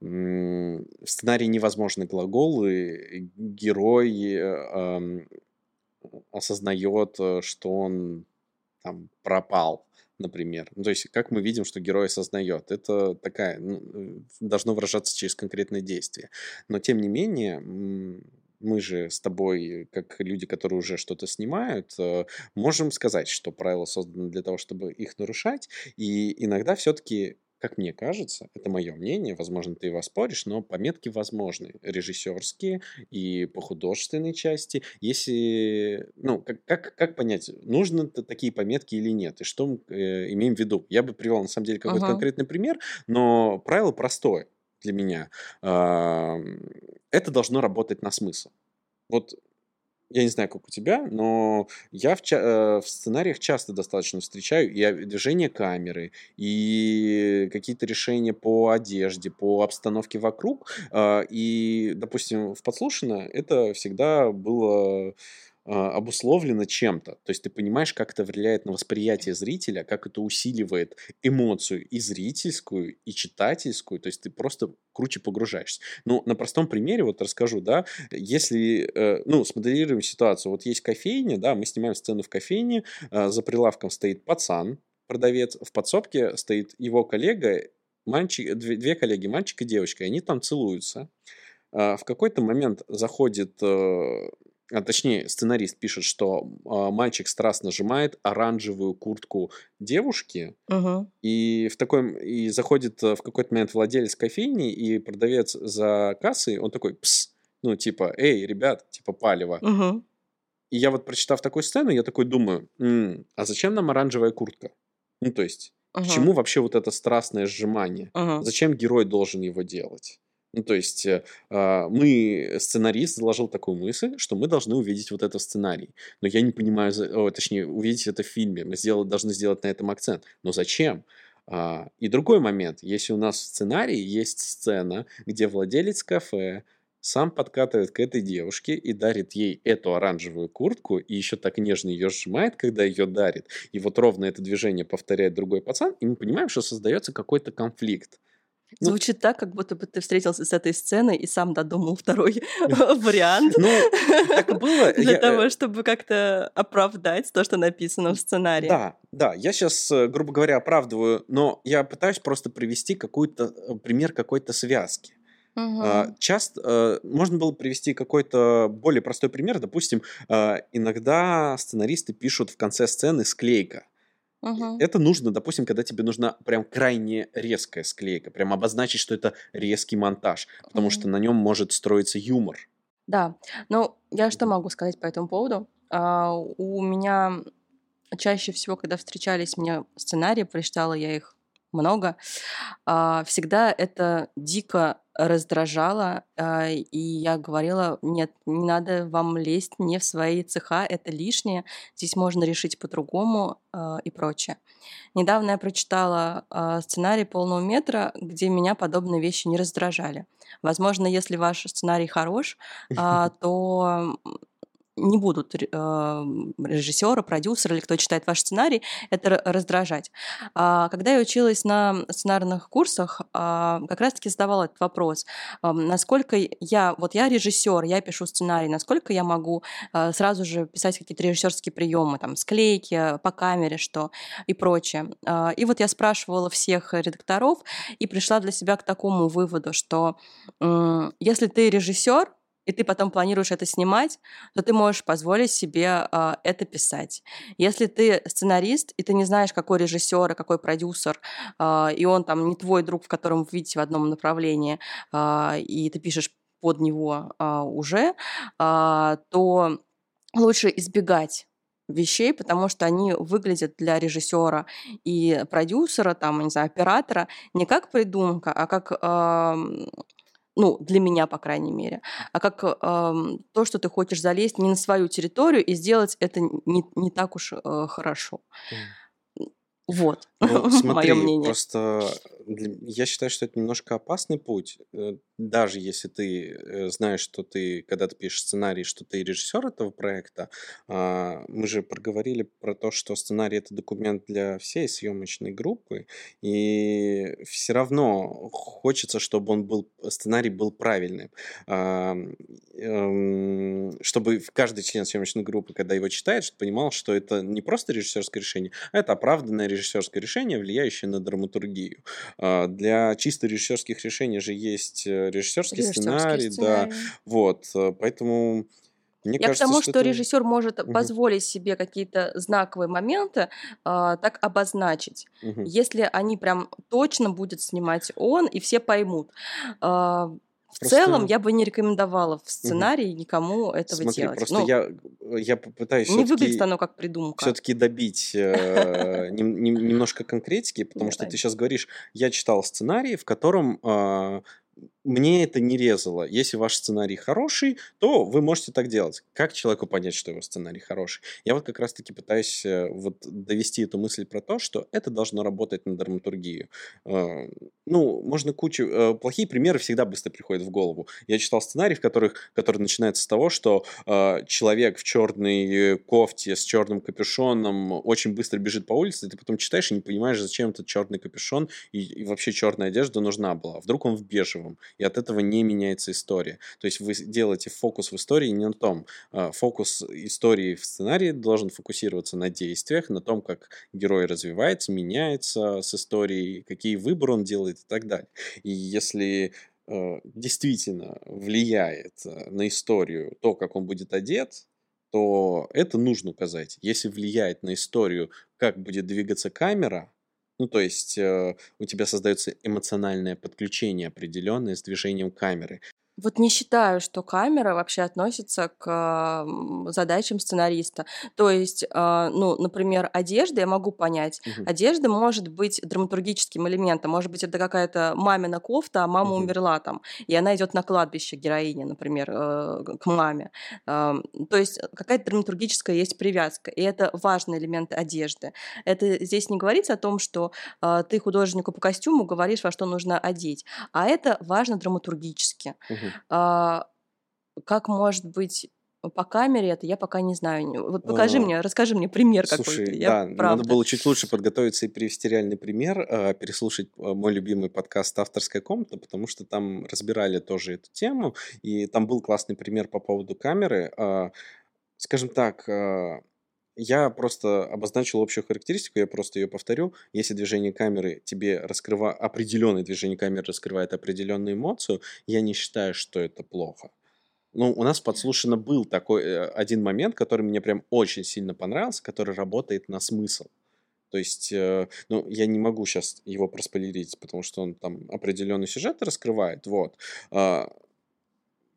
в сценарии невозможны глаголы, герой э, осознает, э, что он там пропал, например. Ну, то есть, как мы видим, что герой осознает, это такая, ну, э, должно выражаться через конкретное действие. Но, тем не менее, мы же с тобой, как люди, которые уже что-то снимают, э, можем сказать, что правила созданы для того, чтобы их нарушать, и иногда все-таки как мне кажется, это мое мнение, возможно, ты его споришь, но пометки возможны, режиссерские и по художественной части. Если, ну, как, как, как понять, нужны т- такие пометки или нет, и что мы э, имеем в виду? Я бы привел, на самом деле, какой-то Ага. конкретный пример, но правило простое для меня. Ам, Это должно работать на смысл. Вот я не знаю, как у тебя, но я в, ча- э, в сценариях часто достаточно встречаю и движение камеры, и какие-то решения по одежде, по обстановке вокруг. А, и, допустим, в подслушано это всегда было обусловлено чем-то. То есть ты понимаешь, как это влияет на восприятие зрителя, как это усиливает эмоцию и зрительскую, и читательскую. То есть ты просто круче погружаешься. Ну, на простом примере вот расскажу, да, если, э, ну, смоделируем ситуацию. Вот есть кофейня, да, мы снимаем сцену в кофейне, а, за прилавком стоит пацан, продавец, в подсобке стоит его коллега, мальчик, две, две коллеги, мальчик и девочка, и они там целуются. А, в какой-то момент заходит э, а точнее, сценарист пишет, что а, мальчик страстно сжимает оранжевую куртку девушки, Угу. и в такой и заходит э, в какой-то момент владелец кофейни и продавец за кассой, он такой, пс, ну типа, эй, ребят, типа палево. Угу. И я вот прочитав такую сцену, я такой думаю, «М, а зачем нам оранжевая куртка? Ну то есть, к чему вообще вот это страстное сжимание? Угу. Зачем герой должен его делать? Ну, то есть э, а, мы, сценарист заложил такую мысль, что мы должны увидеть вот это в сценарии. Но я не понимаю, о, точнее, увидеть это в фильме. Мы сделали, должны сделать на этом акцент. Но зачем? А, и другой момент. Если у нас в сценарии есть сцена, где владелец кафе сам подкатывает к этой девушке и дарит ей эту оранжевую куртку, и еще так нежно ее сжимает, когда ее дарит, и вот ровно это движение повторяет другой пацан, и мы понимаем, что создается какой-то конфликт. Ну, Звучит так, как будто бы ты встретился с этой сценой и сам додумал второй вариант. Ну, так и было. Для того, э, чтобы как-то оправдать то, что написано в сценарии. Да, да. Я сейчас, э, грубо говоря, оправдываю, но я пытаюсь просто привести какой-то э, пример какой-то связки. Угу. Часто можно было привести какой-то более простой пример. Допустим, иногда сценаристы пишут в конце сцены склейка. Угу. Это нужно, допустим, когда тебе нужна прям крайне резкая склейка, прям обозначить, что это резкий монтаж, потому что на нем может строиться юмор. Да, ну я что могу сказать по этому поводу? А, у меня чаще всего, когда встречались мне сценарии, прочитала я их много, а, всегда это дико раздражало, а, и я говорила, нет, не надо вам лезть не в свои цеха, это лишнее, здесь можно решить по-другому а, и прочее. Недавно я прочитала сценарий полного метра, где меня подобные вещи не раздражали. Возможно, если ваш сценарий хорош, то не будут э, режиссеры, продюсеры или кто читает ваш сценарий это раздражать. А, когда я училась на сценарных курсах, а, как раз-таки задавала этот вопрос, насколько я, вот я режиссер, я пишу сценарий, насколько я могу а, сразу же писать какие-то режиссерские приемы, там, склейки по камере, что и прочее. И вот я спрашивала всех редакторов и пришла для себя к такому выводу, что если ты режиссер, и ты потом планируешь это снимать, то ты можешь позволить себе э, это писать. Если ты сценарист, и ты не знаешь, какой режиссер и какой продюсер, э, и он там не твой друг, в котором вы видите в одном направлении, э, и ты пишешь под него э, уже, э, то лучше избегать вещей, потому что они выглядят для режиссера и продюсера, там, не знаю, оператора не как придумка, а как э, ну, для меня, по крайней мере, а как э, то, что ты хочешь залезть не на свою территорию и сделать это не, не так уж э, хорошо. Вот, ну, смотри, мое мнение. Просто я считаю, что это немножко опасный путь, э, даже если ты э, знаешь, что ты, когда ты пишешь сценарий, что ты режиссер этого проекта. А, мы же проговорили про то, что сценарий это документ для всей съемочной группы, и все равно хочется, чтобы он был сценарий был правильным, эм, чтобы каждый член съемочной группы, когда его читает, понимал, что это не просто режиссерское решение, а это оправданное режиссерское решение, влияющее на драматургию. А, для чисто режиссерских решений же есть э, режиссерский, режиссерский сценарий, сценарий, да. Вот, э, поэтому мне Я кажется, к тому, что, что это... режиссер может угу. позволить себе какие-то знаковые моменты а, так обозначить, угу. если они прям точно будет снимать он и все поймут. А, в просто... целом я бы не рекомендовала в сценарии угу. никому этого Смотри, делать. Просто ну, я, я попытаюсь Не выглядит оно как придумка. Все-таки добить э, немножко конкретики, потому что ты сейчас говоришь, я читал сценарий, в котором а, мне это не резало. Если ваш сценарий хороший, то вы можете так делать. Как человеку понять, что его сценарий хороший? Я вот как раз-таки пытаюсь э, вот довести эту мысль про то, что это должно работать на драматургию. Э, ну, можно кучу... Э, плохие примеры всегда быстро приходят в голову. Я читал сценарий, в которых, который начинается с того, что человек в черной кофте с черным капюшоном очень быстро бежит по улице, и ты потом читаешь и не понимаешь, зачем этот черный капюшон и, и вообще черная одежда нужна была. Вдруг он в бежевом и от этого не меняется история. То есть вы делаете фокус в истории не на том. А, фокус истории в сценарии должен фокусироваться на действиях, на том, как герой развивается, меняется с историей, какие выборы он делает и так далее. И если а, действительно влияет а, на историю то, как он будет одет, то это нужно указать. Если влияет на историю, как будет двигаться камера, ну, то есть э, у тебя создается эмоциональное подключение определенное с движением камеры. Вот не считаю, что камера вообще относится к задачам сценариста. То есть, а, ну, например, одежда я могу понять. Мгм. Одежда может быть драматургическим элементом. Может быть, это какая-то мамина кофта, а мама Мгм. умерла там, и она идет на кладбище героиня, например, э, к маме. То есть какая-то драматургическая есть привязка, и это важный элемент одежды. Это здесь не говорится о том, что а, ты художнику по костюму говоришь, во что нужно одеть, а это важно драматургически. Мгм. А, как может быть по камере это я пока не знаю. Вот покажи мне, расскажи мне пример какой-то. Я, да, правда. надо было чуть лучше подготовиться и привести реальный пример, а, переслушать а, мой любимый подкаст «Авторская комната», потому что там разбирали тоже эту тему, и там был классный пример по поводу камеры. А, скажем так, я просто обозначил общую характеристику, я просто ее повторю. Если движение камеры тебе раскрывает, определенное движение камеры раскрывает определенную эмоцию, я не считаю, что это плохо. Ну, у нас подслушано был такой э, один момент, который мне прям очень сильно понравился, который работает на смысл. То есть, э, ну, я не могу сейчас его проспойлерить, потому что он там определенный сюжет раскрывает, вот. А,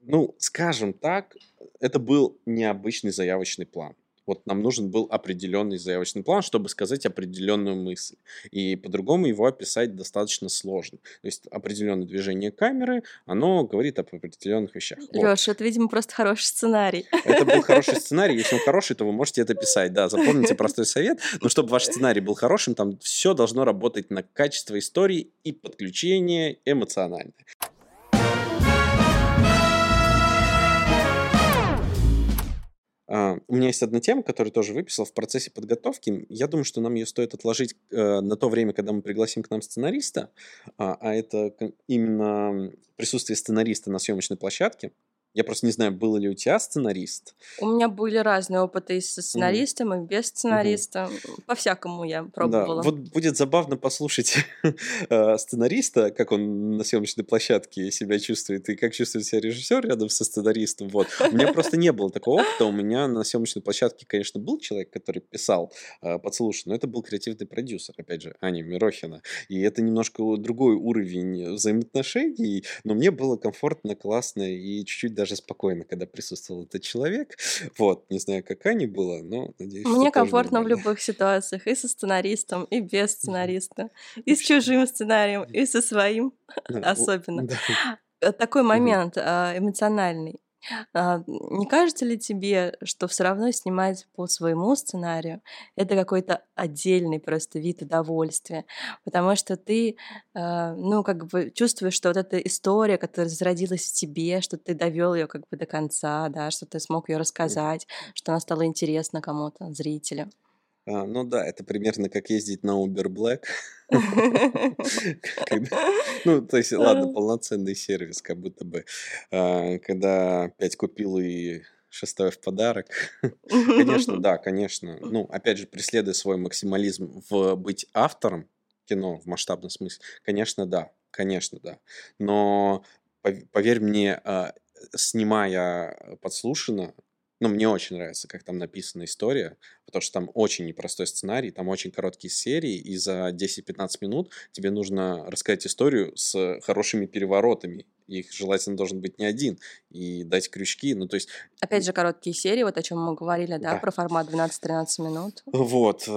ну, скажем так, это был необычный заявочный план. Вот нам нужен был определенный заявочный план, чтобы сказать определенную мысль. И по-другому его описать достаточно сложно. То есть определенное движение камеры, оно говорит об определенных вещах. Леша, вот. это, видимо, просто хороший сценарий. Это был хороший сценарий. Если он хороший, то вы можете это писать. Да, запомните простой совет. Но чтобы ваш сценарий был хорошим, там все должно работать на качество истории и подключение эмоциональное. А, у меня есть одна тема, которую тоже выписал в процессе подготовки. Я думаю, что нам ее стоит отложить э, на то время, когда мы пригласим к нам сценариста, а, а это именно присутствие сценариста на съемочной площадке. Я просто не знаю, был ли у тебя сценарист. У меня были разные опыты и со сценаристом, mm. и без сценариста. Mm-hmm. По-всякому я пробовала. Да. Вот будет забавно послушать э, сценариста, как он на съемочной площадке себя чувствует, и как чувствует себя режиссер рядом со сценаристом. Вот. У меня просто не было такого опыта. У меня на съемочной площадке, конечно, был человек, который писал э, подслушан, но это был креативный продюсер, опять же, Аня Мирохина. И это немножко другой уровень взаимоотношений, но мне было комфортно, классно и чуть-чуть даже спокойно, когда присутствовал этот человек. Вот, не знаю, как Ане было, но надеюсь, Мне комфортно в любых ситуациях, и со сценаристом, и без сценариста, и с чужим сценарием, и со своим особенно. Э, такой момент а, эмоциональный. А, не кажется ли тебе, что все равно снимать по своему сценарию это какой-то отдельный просто вид удовольствия, потому что ты, а, ну, как бы чувствуешь, что вот эта история, которая зародилась в тебе, что ты довел ее как бы до конца, да, что ты смог ее рассказать, что она стала интересна кому-то, зрителю. А, ну да, это примерно как ездить на Uber Black. Ну, то есть, ладно, полноценный сервис, как будто бы. А, когда пять купил и шестое в подарок. Конечно, да, конечно. Ну, опять же, преследуя свой максимализм в быть автором кино в масштабном смысле, конечно, да, конечно, да. Но поверь мне, а, снимая подслушано, ну, мне очень нравится, как там написана история, потому что там очень непростой сценарий, там очень короткие серии, и за 10-15 минут тебе нужно рассказать историю с хорошими переворотами. Их желательно должен быть не один, и дать крючки, ну, то есть... Опять же, короткие серии, вот о чем мы говорили, да, да. про формат 12-13 минут. Вот.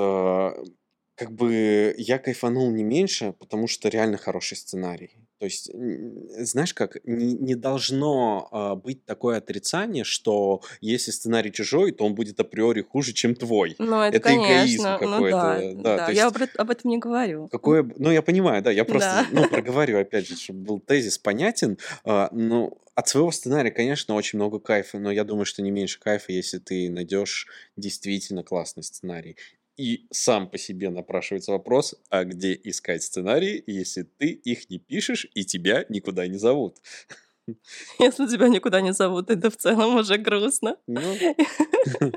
Э, как бы я кайфанул не меньше, потому что реально хороший сценарий. То есть, знаешь как, не, не должно а, быть такое отрицание, что если сценарий чужой, то он будет априори хуже, чем твой. Ну, это, Это эгоизм конечно. Ну какой-то. да, Да, да. то Я есть об, эт- об этом не говорю. какое... Ну, я понимаю, да, я просто, Да. ну, проговорю опять же, чтобы был тезис понятен. А, Ну, от своего сценария, конечно, очень много кайфа, но я думаю, что не меньше кайфа, если ты найдешь действительно классный сценарий. И сам по себе напрашивается вопрос, а где искать сценарии, если ты их не пишешь и тебя никуда не зовут? Если тебя никуда не зовут, это в целом уже грустно. Ну,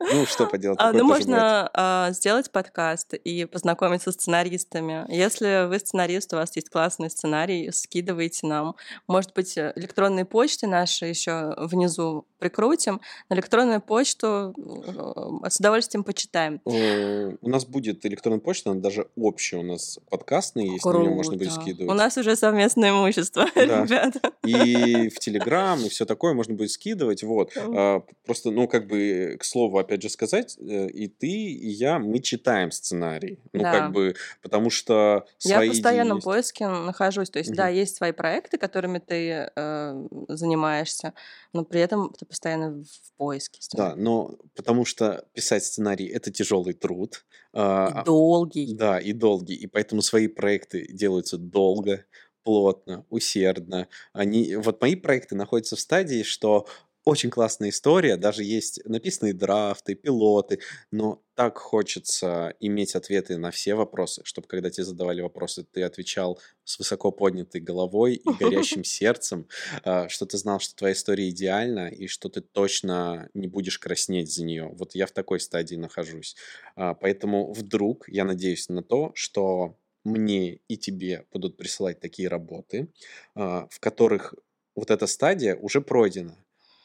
ну что поделать, А, ну, можно а, сделать подкаст и познакомиться с сценаристами. Если вы сценарист, у вас есть классный сценарий, скидывайте нам. Может быть, э, электронные почты наши еще внизу прикрутим. На электронную почту э, с удовольствием почитаем. Э, У нас будет электронная почта, она даже общая у нас подкастная есть, на нее можно будет Круто. У скидывать. нас уже совместное имущество, ребята. И в Телеграм, и все такое можно будет скидывать. Вот. А, Просто, ну, как бы, к слову, опять же сказать, э, и ты, и я, мы читаем сценарий. Ну, как бы, потому что Я в постоянном поиске нахожусь. То есть, да, есть свои проекты, которыми ты э, занимаешься, но при этом ты постоянно в поиске. Да, но потому что писать сценарий это тяжелый труд. а, И долгий. Да, и долгий. И поэтому свои проекты делаются долго, плотно, усердно. Они, вот мои проекты находятся в стадии, что очень классная история, даже есть написанные драфты, пилоты, но так хочется иметь ответы на все вопросы, чтобы когда тебе задавали вопросы, ты отвечал с высоко поднятой головой и горящим сердцем, а, что ты знал, что твоя история идеальна и что ты точно не будешь краснеть за нее. Вот я в такой стадии нахожусь. А, Поэтому вдруг я надеюсь на то, что мне и тебе будут присылать такие работы, а, в которых вот эта стадия уже пройдена,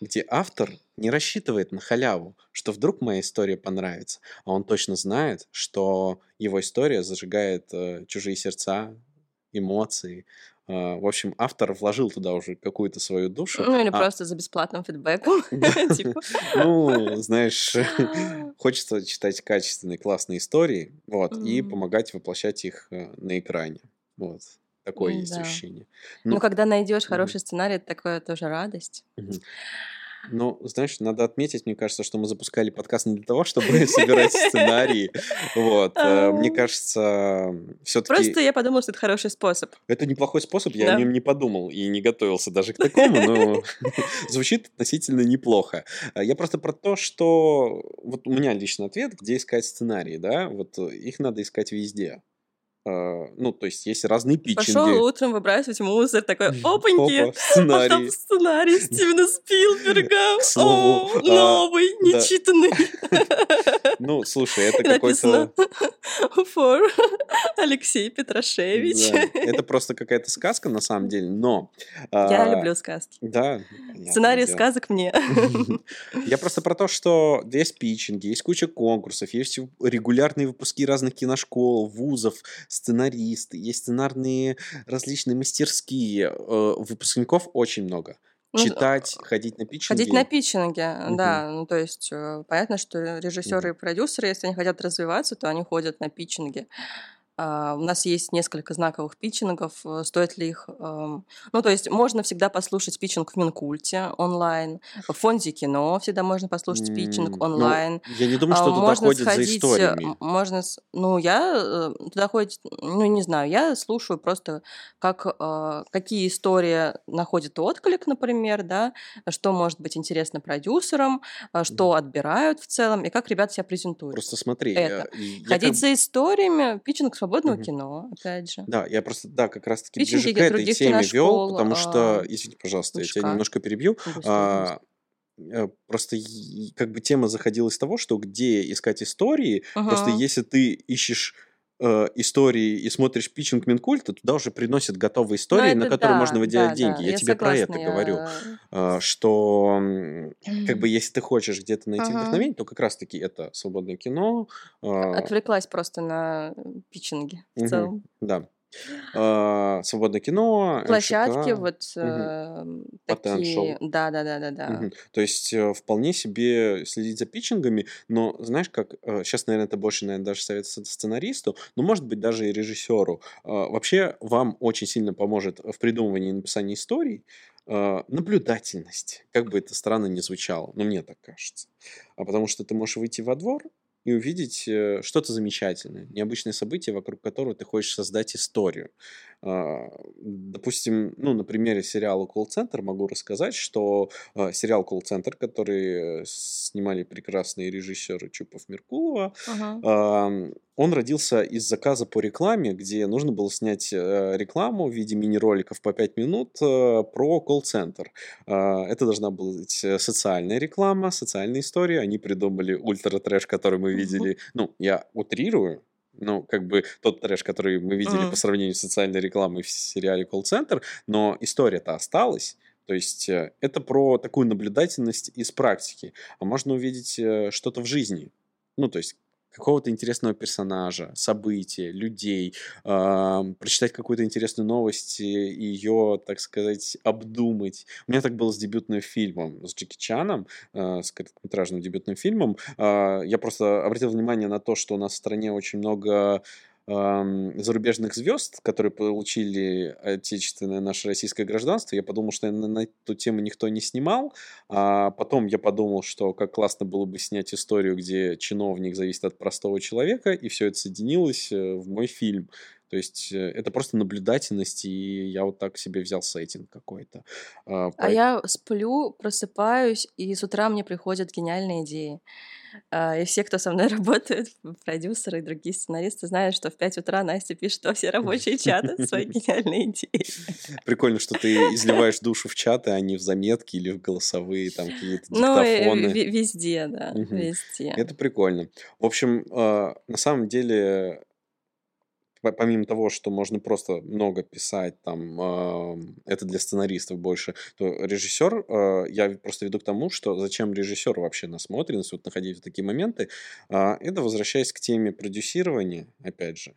где автор не рассчитывает на халяву, что вдруг моя история понравится, а он точно знает, что его история зажигает э, чужие сердца, эмоции. А, В общем, автор вложил туда уже какую-то свою душу. Ну или а- просто за бесплатным фидбэком. Типа. Ну, знаешь, хочется читать качественные, классные истории, вот, и помогать воплощать их э, на экране. Вот. Такое есть ощущение. Ну, Ну, когда найдешь хороший сценарий, это такое тоже радость. Но, знаешь, надо отметить, мне кажется, что мы запускали подкаст не для того, чтобы собирать сценарии. Вот. э, Мне кажется, все-таки Просто я подумала, что это хороший способ. это неплохой способ, я о нем не подумал и не готовился даже к такому, но звучит относительно неплохо. А Я просто про то, что вот у меня лично ответ, где искать сценарии, да, вот их надо искать везде. А, Ну, то есть есть разные Пошел питчинги. утром выбрасывать мусор, такой, опаньки, Опа, а там сценарий. сценарий Стивена Спилберга. Слову, О, а, новый, да. нечитанный. Ну, слушай, это какой-то... for Алексей Петрашевич. Да, это просто какая-то сказка на самом деле, но... Я а, люблю сказки. Да, Сценарий дело. сказок мне. Я просто про то, что есть питчинги, есть куча конкурсов, есть регулярные выпуски разных киношкол, вузов, сценаристы, есть сценарные различные мастерские. Э, Выпускников очень много. Ну, Читать, ходить на питчинги. Ходить на питчинге, Мгм. да. Ну, то есть э, понятно, что режиссеры и продюсеры, если они хотят развиваться, то они ходят на питчинги. А, У нас есть несколько знаковых питчингов. э, Стоит ли их... эм, Ну, то есть можно всегда послушать питчинг в Минкульте онлайн. В фонде кино всегда можно послушать питчинг ну, онлайн. Я не думаю, А, что туда можно ходят за сходить, э, историями. можно, ну, я э, туда ходить, ну, не знаю, я слушаю просто, как, какие истории находят отклик, например, да, что может быть интересно продюсерам, а, что отбирают в целом, и как ребята себя презентуют. Просто смотри. это. я- я Ходить как- за историями, питчинг свободного Мгм. кино, опять же. Да, я просто, да, как раз-таки ближе к этой теме вел, потому что, а, извини, пожалуйста, я тебя немножко перебью. А, э, Просто как бы тема заходила из того, что где искать истории. Просто Мгм. если ты ищешь э, истории и смотришь питчинг Минкульта, туда уже приносят готовые Ну, истории, на которые да, можно выделять да, деньги. да, Я, тебе про это согласна, говорю. я- А, Что как бы если ты хочешь где-то найти Мгм. вдохновение, то как раз-таки это свободное кино. а, Отвлеклась просто на питчинги в целом. Да. А, Свободное кино, Площадки, МШК. вот э, Потом такие, да, да, да, да, да. Мгм. То есть э, вполне себе следить за питчингами, но знаешь, как сейчас, наверное, это больше, наверное, даже совет сценаристу, но может быть даже и режиссеру. А, вообще вам очень сильно поможет в придумывании и написании историй а, наблюдательность, как бы это странно ни звучало, но мне так кажется. А потому что ты можешь выйти во двор и увидеть э, что-то замечательное, необычное событие, вокруг которого ты хочешь создать историю. А, допустим, ну, на примере сериала «Колл-центр» могу рассказать, что а, сериал «Колл-центр», который снимали прекрасные режиссеры Чупов-Меркулова, uh-huh. он родился из заказа по рекламе, где нужно было снять э, рекламу в виде мини-роликов по 5 минут э, про колл-центр. Это должна была быть э, социальная реклама, социальная история. Они придумали ультра-трэш, который мы видели. Ну, я утрирую, ну, как бы тот трэш, который мы видели mm. по сравнению с социальной рекламой в сериале «Колл-центр», но история-то осталась. То есть э, это про такую наблюдательность из практики. А можно увидеть э, что-то в жизни. Ну, то есть какого-то интересного персонажа, события, людей, э, прочитать какую-то интересную новость и ее, так сказать, обдумать. У меня так было с дебютным фильмом, с Джеки Чаном, э, с короткометражным дебютным фильмом. Э, я просто обратил внимание на то, что у нас в стране очень много зарубежных звезд, которые получили отечественное наше российское гражданство, я подумал, что на, на эту тему никто не снимал. А потом я подумал, что как классно было бы снять историю, где чиновник зависит от простого человека, и все это соединилось э, в мой фильм. То есть э, это просто наблюдательность, и я вот так себе взял сеттинг какой-то. А, а я сплю, просыпаюсь, и с утра мне приходят гениальные идеи. А, и все, кто со мной работает, продюсеры и другие сценаристы, знают, что в 5 утра Настя пишет во все рабочие чаты свои гениальные идеи. Прикольно, что ты изливаешь душу в чаты, а не в заметки или в голосовые там какие-то диктофоны. Ну, везде, да, везде. Это прикольно. В общем, а, на самом деле помимо того, что можно просто много писать, там, э, это для сценаристов больше, то режиссер, э, я просто веду к тому, что зачем режиссер вообще насмотренность, вот находить в такие моменты, э, это возвращаясь к теме продюсирования, опять же.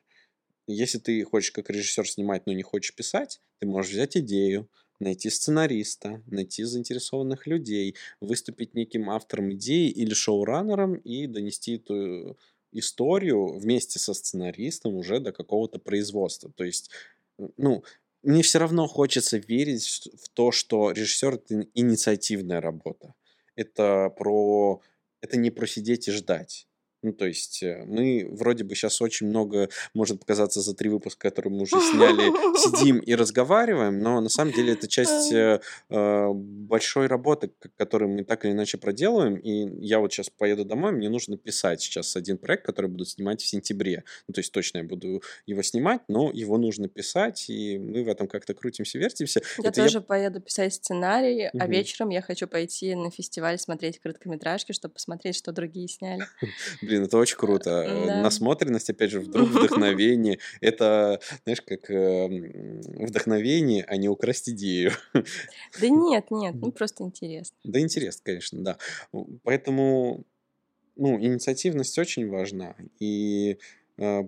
Если ты хочешь как режиссер снимать, но не хочешь писать, ты можешь взять идею, найти сценариста, найти заинтересованных людей, выступить неким автором идеи или шоураннером и донести эту историю вместе со сценаристом уже до какого-то производства. То есть, ну, мне все равно хочется верить в то, что режиссер это инициативная работа. Это про это не про сидеть и ждать. Ну, то есть э, мы вроде бы сейчас очень много, может показаться за три выпуска, которые мы уже сняли, сидим и разговариваем, но на самом деле это часть э, э большой работы, которую мы так или иначе проделываем. И я вот сейчас поеду домой, мне нужно писать сейчас один проект, который буду снимать в сентябре. Ну, то есть точно я буду его снимать, но его нужно писать, и мы в этом как-то крутимся, вертимся. Я это тоже я... поеду писать сценарий, угу. а вечером я хочу пойти на фестиваль смотреть короткометражки, чтобы посмотреть, что другие сняли. Блин, это очень круто. Э, да. Насмотренность, опять же, вдруг вдохновение. Это, знаешь, как эм, вдохновение, а не украсть идею. Да нет, нет, ну просто интересно. Да интересно, конечно, да. Поэтому, ну, инициативность очень важна. И э,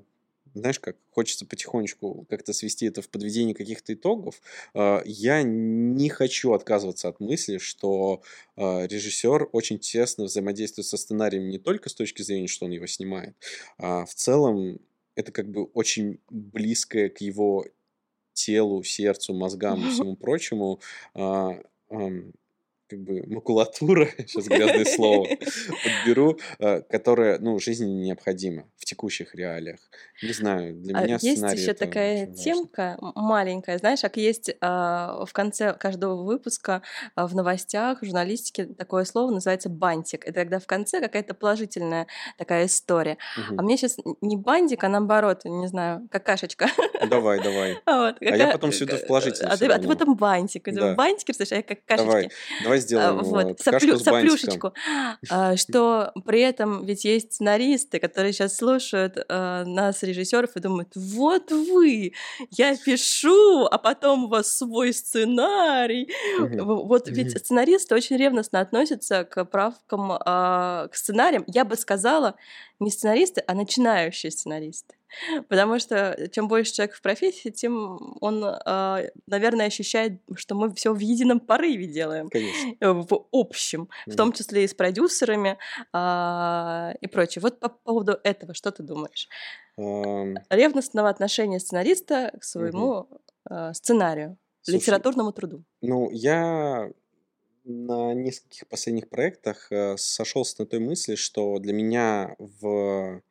знаешь, как хочется потихонечку как-то свести это в подведение каких-то итогов. А, я не хочу отказываться от мысли, что а, режиссер очень тесно взаимодействует со сценарием не только с точки зрения, что он его снимает, а в целом это как бы очень близкое к его телу, сердцу, мозгам и всему прочему а, как бы макулатура, сейчас грязное слово подберу, э, которая, ну, жизненно необходима в текущих реалиях. Не знаю, для а меня Есть еще такая темка маленькая, знаешь, как есть а, в конце каждого выпуска а, в новостях, в журналистике такое слово называется бантик. Это когда в конце какая-то положительная такая история. А мне сейчас не бантик, а наоборот, не знаю, какашечка. Давай, давай. Какая... А я потом сведу в положительную. А ты, потом бантик. Бантик, представляешь, я как кашечки. Давай, давай сделаем а, вот, соплю, соплюшечку. А, что при этом ведь есть сценаристы, которые сейчас слушают а, нас, режиссеров, и думают, вот вы, я пишу, а потом у вас свой сценарий. Вот ведь сценаристы очень ревностно относятся к правкам, к сценариям. Я бы сказала, не сценаристы, а начинающие сценаристы. Потому что чем больше человек в профессии, тем он, э, наверное, ощущает, что мы все в едином порыве делаем. Конечно. В общем, в том числе и с продюсерами э, и прочее. Вот по поводу этого, что ты думаешь? Ревностного отношения сценариста к своему э, сценарию, литературному труду. Ну, я на нескольких последних проектах э, сошелся на той мысли, что для меня в,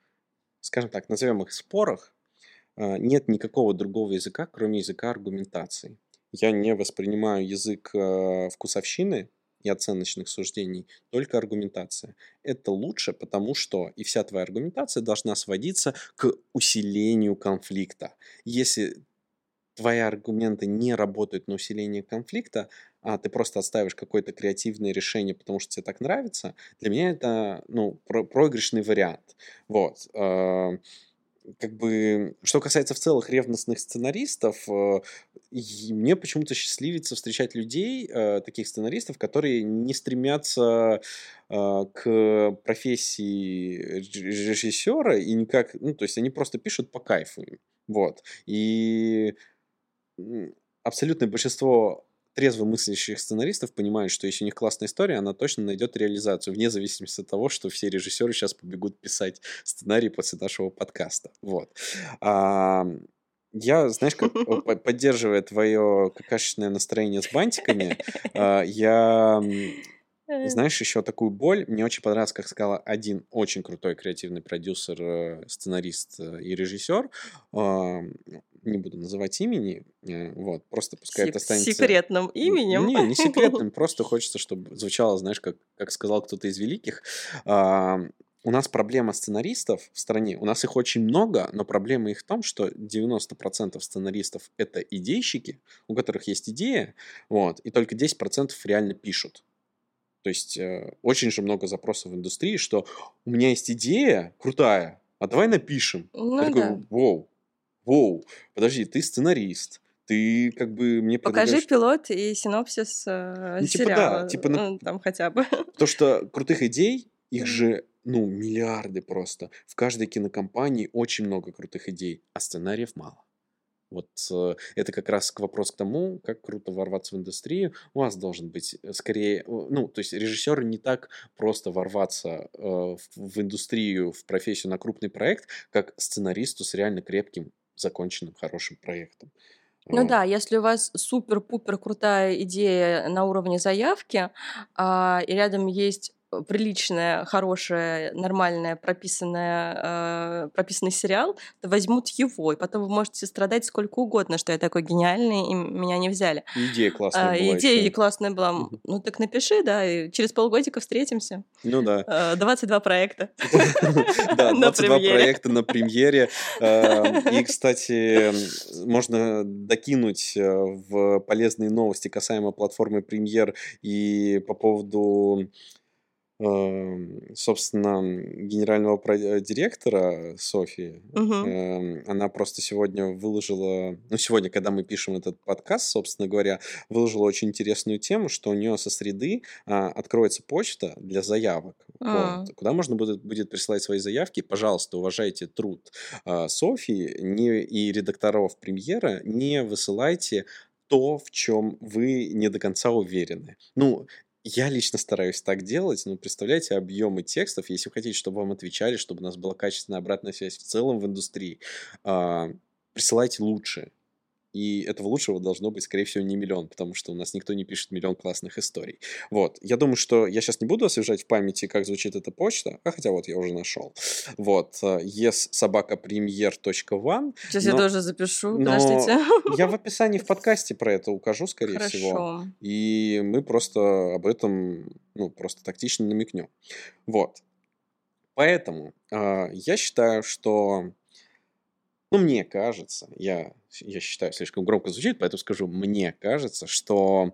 скажем так, назовем их спорах, э, нет никакого другого языка, кроме языка аргументации. Я не воспринимаю язык э, вкусовщины и оценочных суждений, только аргументация. Это лучше, потому что и вся твоя аргументация должна сводиться к усилению конфликта. Если твои аргументы не работают на усиление конфликта, а ты просто отставишь какое-то креативное решение, потому что тебе так нравится, для меня это, ну, про проигрышный вариант. Вот. Э, как бы, что касается в целых ревностных сценаристов, э, мне почему-то счастливится встречать людей, э, таких сценаристов, которые не стремятся к профессии режиссера и никак, ну, то есть они просто пишут по кайфу. Вот. И абсолютное большинство трезво мыслящих сценаристов понимают, что если у них классная история, она точно найдет реализацию, вне зависимости от того, что все режиссеры сейчас побегут писать сценарий после нашего подкаста. Вот. А, я, знаешь, как поддерживая твое какашечное настроение с бантиками, а, я Э. Знаешь, еще такую боль. Мне очень понравилось, как сказала один очень крутой креативный продюсер, э, сценарист э, и режиссер. Не буду называть имени, вот, просто пускай это останется... Секретным именем? Не, не секретным, просто хочется, чтобы звучало, знаешь, как, как сказал кто-то из великих. У нас проблема сценаристов в стране, у нас их очень много, но проблема их в том, что 90% сценаристов — это идейщики, у которых есть идея, вот, и только 10% реально пишут. То есть э, очень же много запросов в индустрии, что у меня есть идея крутая, а давай напишем. Ну, Я такой, да. Воу, подожди, ты сценарист, ты как бы мне Покажи пилот и синопсис э, ну, типа, сериала, да, типа, ну, там хотя бы. То, что крутых идей, их же, ну, миллиарды просто. В каждой кинокомпании очень много крутых идей, а сценариев мало. Вот э, это как раз к вопрос к тому, как круто ворваться в индустрию. У вас должен быть э, скорее, ну, то есть режиссеру не так просто ворваться э, в, в индустрию, в профессию на крупный проект, как сценаристу с реально крепким, законченным, хорошим проектом. Ну да, если у вас супер-пупер крутая идея на уровне заявки, а, и рядом есть приличное, хорошее, нормальное, прописанное, э, прописанный сериал, то возьмут его, и потом вы можете страдать сколько угодно, что я такой гениальный, и меня не взяли. Идея классная а, была. Идея еще. классная была. Ну так напиши, да, и через полгодика встретимся. Ну да. 22 э, проекта. Да, 22 проекта на премьере. Э, и, кстати, можно докинуть э, в полезные новости касаемо платформы премьер и по поводу Эм, собственно, генерального э, директора Софии, угу. она просто сегодня выложила, ну, сегодня, когда мы пишем этот подкаст, собственно говоря, выложила очень интересную тему, что у нее со среды а, откроется почта для заявок, а. вот, куда можно будет, будет присылать свои заявки. Пожалуйста, уважайте труд а, Софии не, и редакторов премьера, не высылайте то, в чем вы не до конца уверены. Ну, я лично стараюсь так делать, но представляете объемы текстов, если вы хотите, чтобы вам отвечали, чтобы у нас была качественная обратная связь в целом в индустрии, а, присылайте лучше. И этого лучшего должно быть, скорее всего, не миллион, потому что у нас никто не пишет миллион классных историй. Вот. Я думаю, что я сейчас не буду освежать в памяти, как звучит эта почта, а хотя вот я уже нашел. Вот. yes собака one. Сейчас но, я тоже запишу, но подождите. Я в описании в подкасте про это укажу, скорее Хорошо. всего. И мы просто об этом, ну, просто тактично намекнем. Вот. Поэтому э, я считаю, что ну, мне кажется, я, я считаю, слишком громко звучит, поэтому скажу, мне кажется, что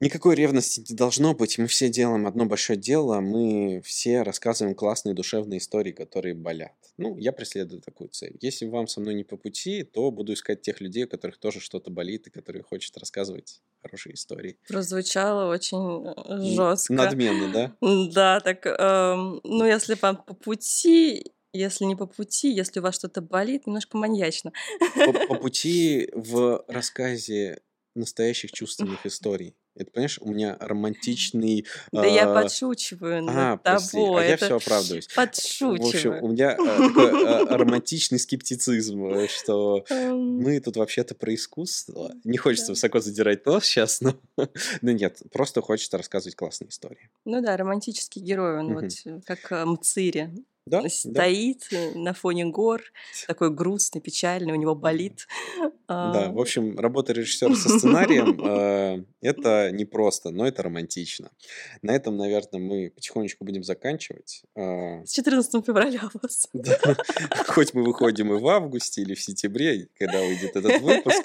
никакой ревности не должно быть. Мы все делаем одно большое дело, мы все рассказываем классные душевные истории, которые болят. Ну, я преследую такую цель. Если вам со мной не по пути, то буду искать тех людей, у которых тоже что-то болит и которые хотят рассказывать хорошие истории. Прозвучало очень э, жестко. Надменно, да? Да, так, эм, ну, если вам по пути, Если не по пути, если у вас что-то болит, немножко маньячно. По, по пути в рассказе настоящих чувственных историй. Это, понимаешь, у меня романтичный... Да я а, подшучиваю а, над прости, тобой. а я все оправдываюсь. В общем, у меня а, такой а, романтичный скептицизм, э, что мы тут вообще-то про искусство. Не хочется высоко задирать нос сейчас, но... но нет, просто хочется рассказывать классные истории. Ну да, романтический герой, он вот э, как Мцири да, стоит да. на фоне гор, такой грустный, печальный, у него болит. Да, в общем, работа режиссера со сценарием э, это непросто, но это романтично. На этом, наверное, мы потихонечку будем заканчивать. Э. С 14 февраля у вас. Хоть мы выходим и в августе или в сентябре, когда выйдет этот выпуск.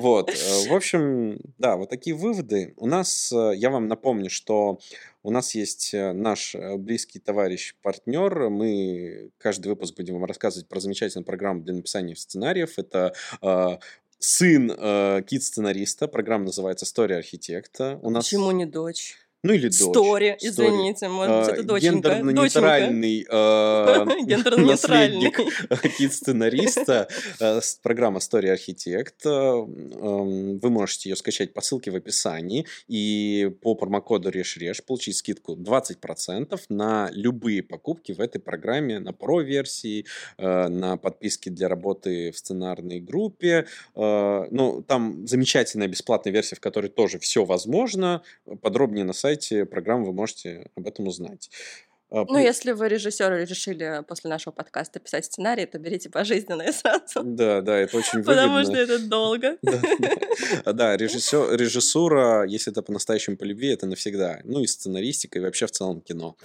Вот. В общем, да, вот такие выводы. У нас, я вам напомню, что у нас есть э, наш э, близкий товарищ, партнер. Мы каждый выпуск будем вам рассказывать про замечательную программу для написания сценариев. Это э, сын э, кит-сценариста. Программа называется «История архитекта». У нас... Почему не дочь? Ну или дочь. Стори, извините, может быть, это доченька. Гендерно-нейтральный э, наследник кит-сценариста. Э, программа Story Architect. Вы можете ее скачать по ссылке в описании. И по промокоду RESHRESH получить скидку 20% на любые покупки в этой программе. На про-версии, на подписки для работы в сценарной группе. Ну, там замечательная бесплатная версия, в которой тоже все возможно. Подробнее на сайте сайте программы вы можете об этом узнать. А, ну, если вы режиссер и решили после нашего подкаста писать сценарий, то берите пожизненное сразу. Да, да, это очень выгодно. Потому что это долго. Да, режиссер, режиссура, если это по-настоящему по любви, это навсегда. Ну и сценаристика, и вообще в целом кино.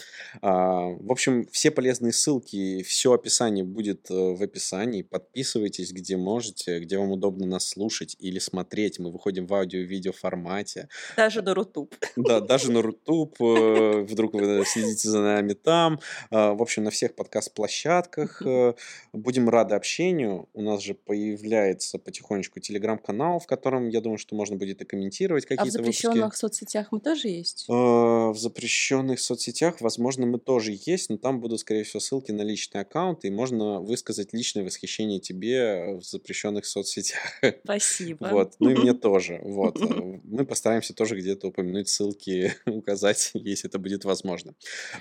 А, в общем, все полезные ссылки, все описание будет э, в описании. Подписывайтесь, где можете, где вам удобно нас слушать или смотреть. Мы выходим в аудио видео формате. Даже на Рутуб. Да, даже на Рутуб. Э, вдруг вы следите за нами там, а, в общем, на всех подкаст-площадках. Э, будем рады общению. У нас же появляется потихонечку телеграм-канал, в котором, я думаю, что можно будет и комментировать какие-то А в запрещенных выпуски. соцсетях мы тоже есть? А, в запрещенных соцсетях, возможно, мы тоже есть, но там будут, скорее всего, ссылки на личные аккаунты, и можно высказать личное восхищение тебе в запрещенных соцсетях. Спасибо. Вот. Ну и мне тоже. Вот. Э, мы постараемся тоже где-то упомянуть ссылки, указать, если это будет возможно.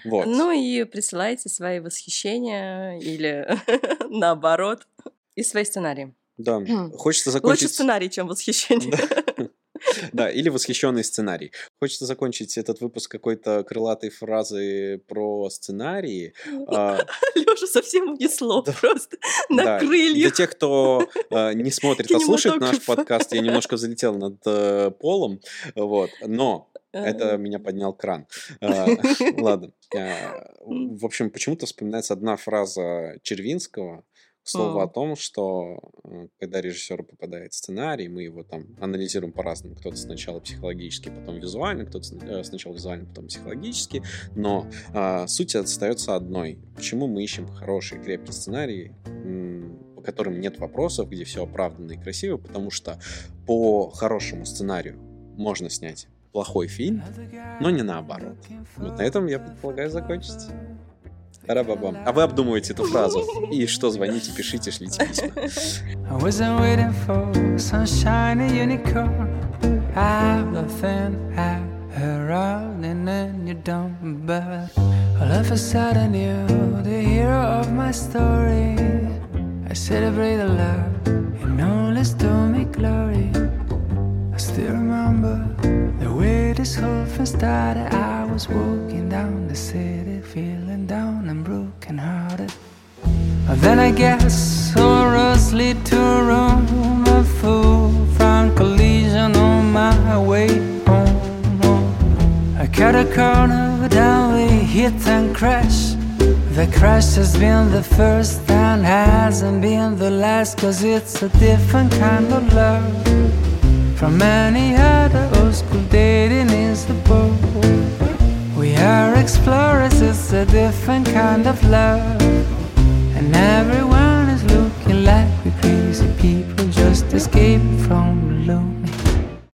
Вот. Ну и присылайте свои восхищения или наоборот и свои сценарии. Да, хочется закончить... Лучше сценарий, чем восхищение. Да, или восхищенный сценарий. Хочется закончить этот выпуск какой-то крылатой фразой про сценарии. А, Лёша совсем унесло просто на крыльях. Для тех, кто а, не смотрит, а слушает наш подкаст, я немножко залетел над э, полом, вот, но это меня поднял кран. А, ладно. В общем, почему-то вспоминается одна фраза Червинского, слово о том, что э, когда режиссер попадает в сценарий, мы его там анализируем по-разному. Кто-то сначала психологически, потом визуально, кто-то э, сначала визуально, потом психологически. Но а, суть остается одной. Почему мы ищем хороший, крепкий сценарий, по которым нет вопросов, где все оправданно и красиво? Потому что по хорошему сценарию можно снять плохой фильм, но не наоборот. Вот на этом я предполагаю закончить. Арабабам. А вы обдумываете эту фразу. И что, звоните, пишите, шлите письма. I celebrate the love and all is to me glory. I still remember the way this whole thing started. I was walking down the city, feeling down and broken hearted. But then I guess roads lead to Rome. A full front collision on my way home. I cut a corner, then we hit and crash. The crash has been the first and hasn't been the last, cause it's a different kind of love. From other old dating is the boat. We are explorers, it's a different kind of love. And everyone is looking like we crazy people just escaped from